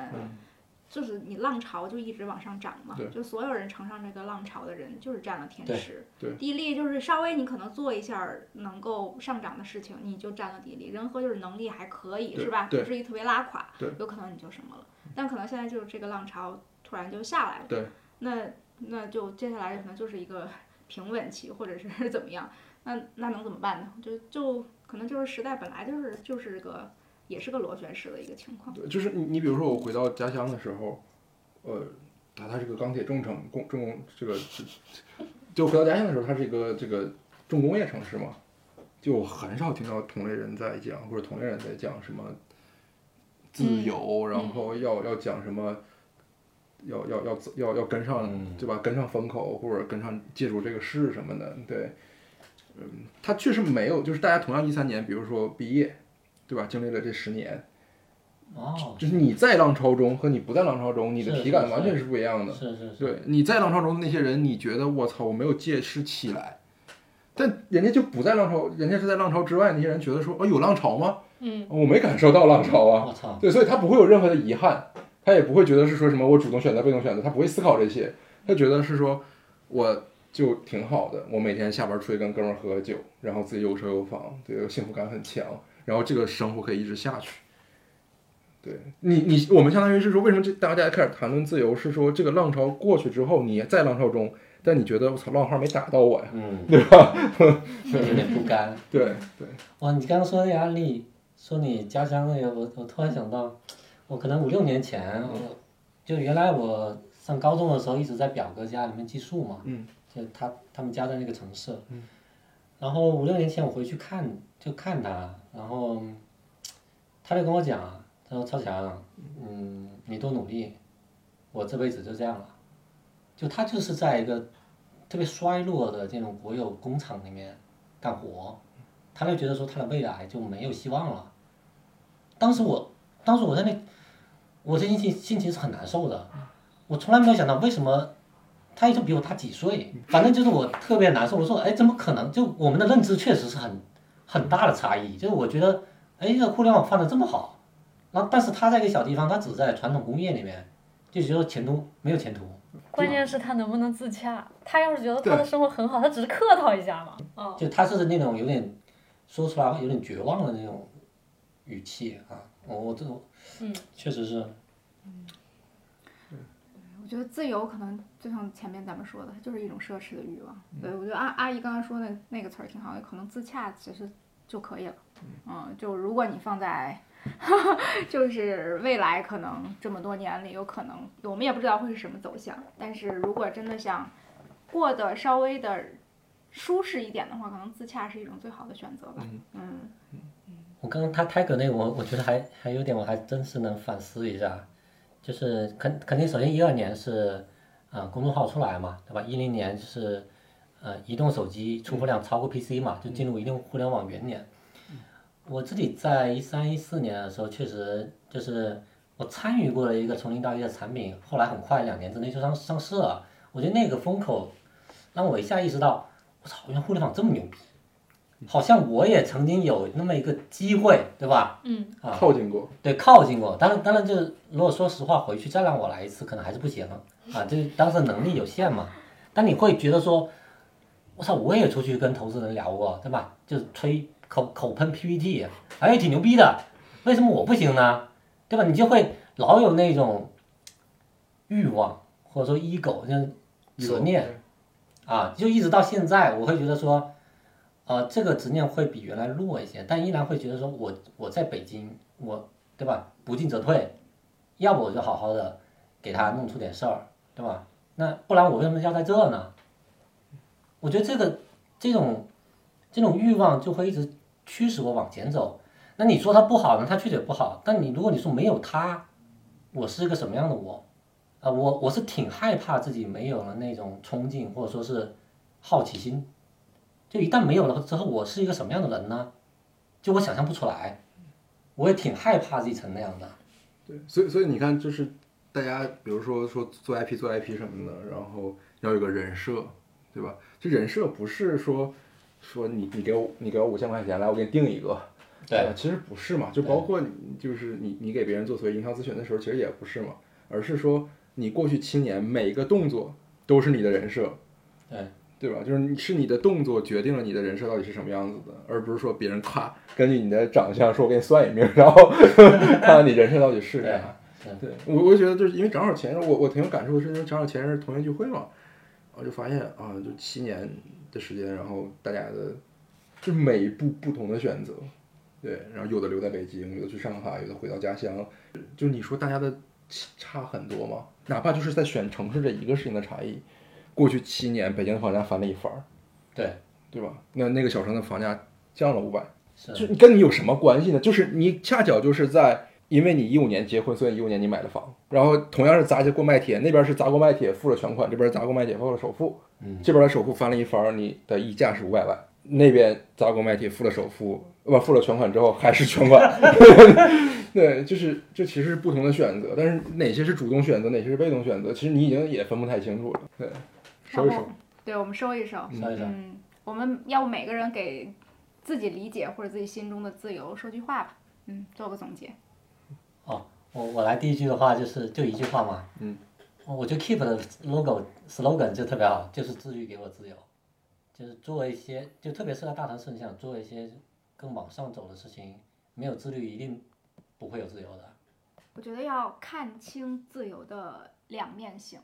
就是你浪潮就一直往上涨嘛，就所有人乘上这个浪潮的人，就是占了天时。对地利就是稍微你可能做一下能够上涨的事情，你就占了地利。人和就是能力还可以，是吧？对不至于特别拉垮对，有可能你就什么了。但可能现在就是这个浪潮突然就下来了，对，那那就接下来可能就是一个平稳期，或者是 怎么样。那那能怎么办呢？就就可能就是时代本来就是就是个也是个螺旋式的一个情况。对，就是你你比如说我回到家乡的时候，呃，它它是个钢铁重城工重工这个，就回到家乡的时候，它是一个这个重工业城市嘛，就很少听到同类人在讲或者同类人在讲什么自由，然后要要讲什么。要要要要要跟上，嗯对吧？跟上风口，或者跟上借助这个势什么的，对，嗯，他确实没有，就是大家同样一三年，比如说毕业，对吧？经历了这十年，哦，就是你在浪潮中和你不在浪潮中，你的体感完全是不一样的。是是是，对，你在浪潮中的那些人，你觉得我操，我没有借势起来，但人家就不在浪潮，人家是在浪潮之外。那些人觉得说，哦，有浪潮吗？嗯，我没感受到浪潮啊。我操，对，所以他不会有任何的遗憾，他也不会觉得是说什么我主动选择、被动选择，他不会思考这些，他觉得是说我就挺好的，我每天下班出去跟哥们儿喝喝酒，然后自己有车有房，这个幸福感很强，然后这个生活可以一直下去。对你，你我们相当于是说，为什么这大家开始谈论自由，是说这个浪潮过去之后，你在浪潮中，但你觉得我操，浪花没打到我呀，嗯，对吧？有点不甘。对对，哇，你刚刚说那个案例，说你家乡那个，我我突然想到，我可能五六年前，我就原来我上高中的时候一直在表哥家里面寄宿嘛，嗯，就他他们家在那个城市，嗯，然后五六年前我回去看就看他，然后他就跟我讲，他说超强，嗯，你多努力，我这辈子就这样了，就他就是在一个特别衰落的这种国有工厂里面干活。他就觉得说他的未来就没有希望了。当时我，当时我在那，我这心情心情是很难受的。我从来没有想到为什么他一直比我大几岁，反正就是我特别难受。我说，哎，怎么可能？就我们的认知确实是很很大的差异。就是我觉得，哎，这个互联网发展这么好，然后但是他在一个小地方，他只在传统工业里面，就觉得前途没有前途。关键是他能不能自洽？他要是觉得他的生活很好，他只是客套一下嘛。哦，就他是那种有点说出来有点绝望的那种语气啊，我我这种，嗯，确实是，我觉得自由可能就像前面咱们说的，它就是一种奢侈的欲望。对，我觉得阿阿姨刚才说的那个词儿挺好的，可能自洽其实就可以了。嗯，就如果你放在，就是未来可能这么多年里，有可能我们也不知道会是什么走向，但是如果真的想过得稍微的舒适一点的话，可能自洽是一种最好的选择吧。嗯我刚刚他 Tiger 那个我我觉得还还有点我还真是能反思一下，就是肯肯定首先一二年是，呃公众号出来嘛，对吧？一零年就是，呃移动手机出货量超过 PC 嘛，就进入移动互联网元年。我自己在一三一四年的时候，确实就是我参与过了一个从零到一的产品，后来很快两年之内就上上市了。我觉得那个风口让我一下意识到，我操，原来互联网这么牛逼，好像我也曾经有那么一个机会，对吧？嗯，啊，靠近过，对，靠近过。当然，当然就是如果说实话，回去再让我来一次，可能还是不行啊，就是当时能力有限嘛。但你会觉得说，我操，我也出去跟投资人聊过，对吧？就是吹口口喷 PPT，哎，挺牛逼的，为什么我不行呢？对吧？你就会老有那种欲望或者说 ego，像执念啊，就一直到现在，我会觉得说，呃，这个执念会比原来弱一些，但依然会觉得说我我在北京，我对吧？不进则退，要不我就好好的给他弄出点事儿，对吧？那不然我为什么要在这呢？我觉得这个这种这种欲望就会一直驱使我往前走。那你说它不好呢？它确实也不好。但你如果你说没有它，我是一个什么样的我？啊、我我是挺害怕自己没有了那种冲劲，或者说是好奇心。就一旦没有了之后，我是一个什么样的人呢？就我想象不出来。我也挺害怕自己成那样的。对，所以所以你看，就是大家比如说说做 IP 做 IP 什么的，然后要有个人设，对吧？这人设不是说说你你给我你给我五千块钱来，我给你定一个，对吧其实不是嘛，就包括你就是你你给别人做所谓营销咨询的时候，其实也不是嘛，而是说你过去七年每一个动作都是你的人设，对对吧？就是你是你的动作决定了你的人设到底是什么样子的，而不是说别人夸根据你的长相说我给你算一命，然后 看看你人设到底是对啥。对我，我觉得就是因为正好前日我我挺有感触的是，因为正好前日同学聚会嘛，我就发现啊，就七年的时间，然后大家的就每一步不同的选择，对，然后有的留在北京，有的去上海，有的回到家乡，就是你说大家的差很多嘛，哪怕就是在选城市这一个事情的差异，过去七年北京的房价翻了一番儿，对，对吧？那那个小城的房价降了五百，就跟你有什么关系呢？就是你恰巧就是在，因为你一五年结婚，所以一五年你买了房，然后同样是砸过卖铁，那边是砸锅卖铁付了全款，这边砸锅卖铁付了首付，嗯。这边的首付翻了一番儿，你的溢价是五百万，那边砸锅卖铁付了首付，不付了全款之后还是全款，对，就是这其实是不同的选择，但是哪些是主动选择，哪些是被动选择，其实你已经也分不太清楚了，对，收一收然后，对，我们收一收。收一收。嗯，我们要不每个人给自己理解或者自己心中的自由说句话吧。嗯，做个总结。哦，我我来第一句的话就是就一句话嘛，嗯，我觉得 Keep 的 logo slogan 就特别好，就是自律给我自由，就是做一些就特别是在大城市，你想做一些更往上走的事情，没有自律一定不会有自由的，我觉得要看清自由的两面性，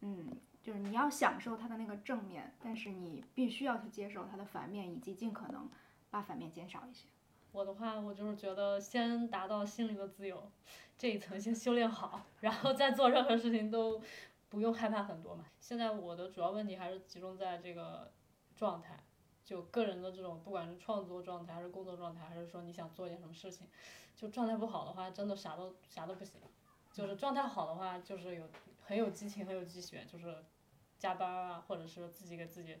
嗯，就是你要享受它的那个正面，但是你必须要去接受它的反面，以及尽可能把反面减少一些。我的话，我就是觉得先达到心灵的自由这一层先修炼好，然后再做任何事情都不用害怕很多嘛。现在我的主要问题还是集中在这个状态，就个人的这种，不管是创作状态，还是工作状态，还是说你想做一件什么事情，就状态不好的话，真的啥都啥都不行。就是状态好的话，就是有很有激情，很有激情，就是加班啊，或者是自己给自己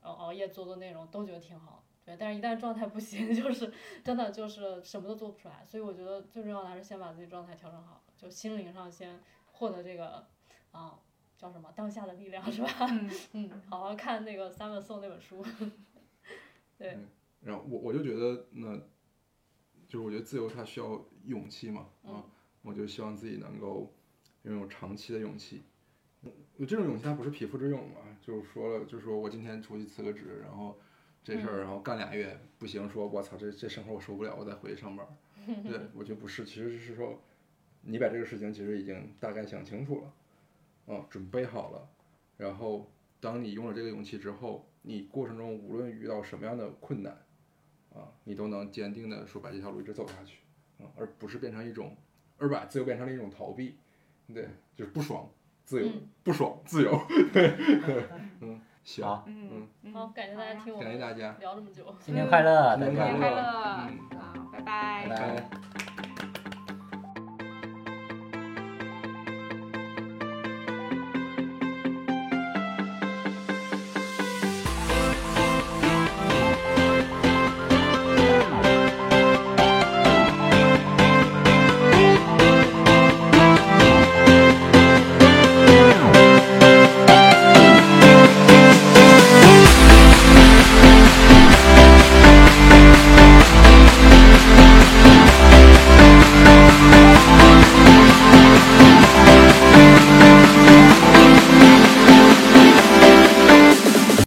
呃熬夜做做内容，都觉得挺好。对，但是一旦状态不行，就是真的就是什么都做不出来。所以我觉得最重要的还是先把自己状态调整好，就心灵上先获得这个啊叫什么当下的力量 是吧？嗯，好好看那个 Simon 送那本书。对，然后我我就觉得那，就是我觉得自由它需要勇气嘛，啊，我就希望自己能够拥有长期的勇气。有这种勇气，它不是匹夫之勇嘛，就是说了，就是说我今天出去辞个职，然后这事儿，然后干俩月不行，说我操，这这生活我受不了，我再回去上班。对，我觉得不是，其实是说你把这个事情其实已经大概想清楚了，嗯，准备好了，然后当你用了这个勇气之后，你过程中无论遇到什么样的困难，啊，你都能坚定的说把这条路一直走下去，啊，而不是变成一种，而把自由变成了一种逃避，对，就是不爽，自由，不爽，自由，对，嗯，行，好，嗯嗯，好，感谢大家听我们感谢大家，聊这么久。新年快乐，大新年快乐，嗯。好，拜。拜拜。拜拜。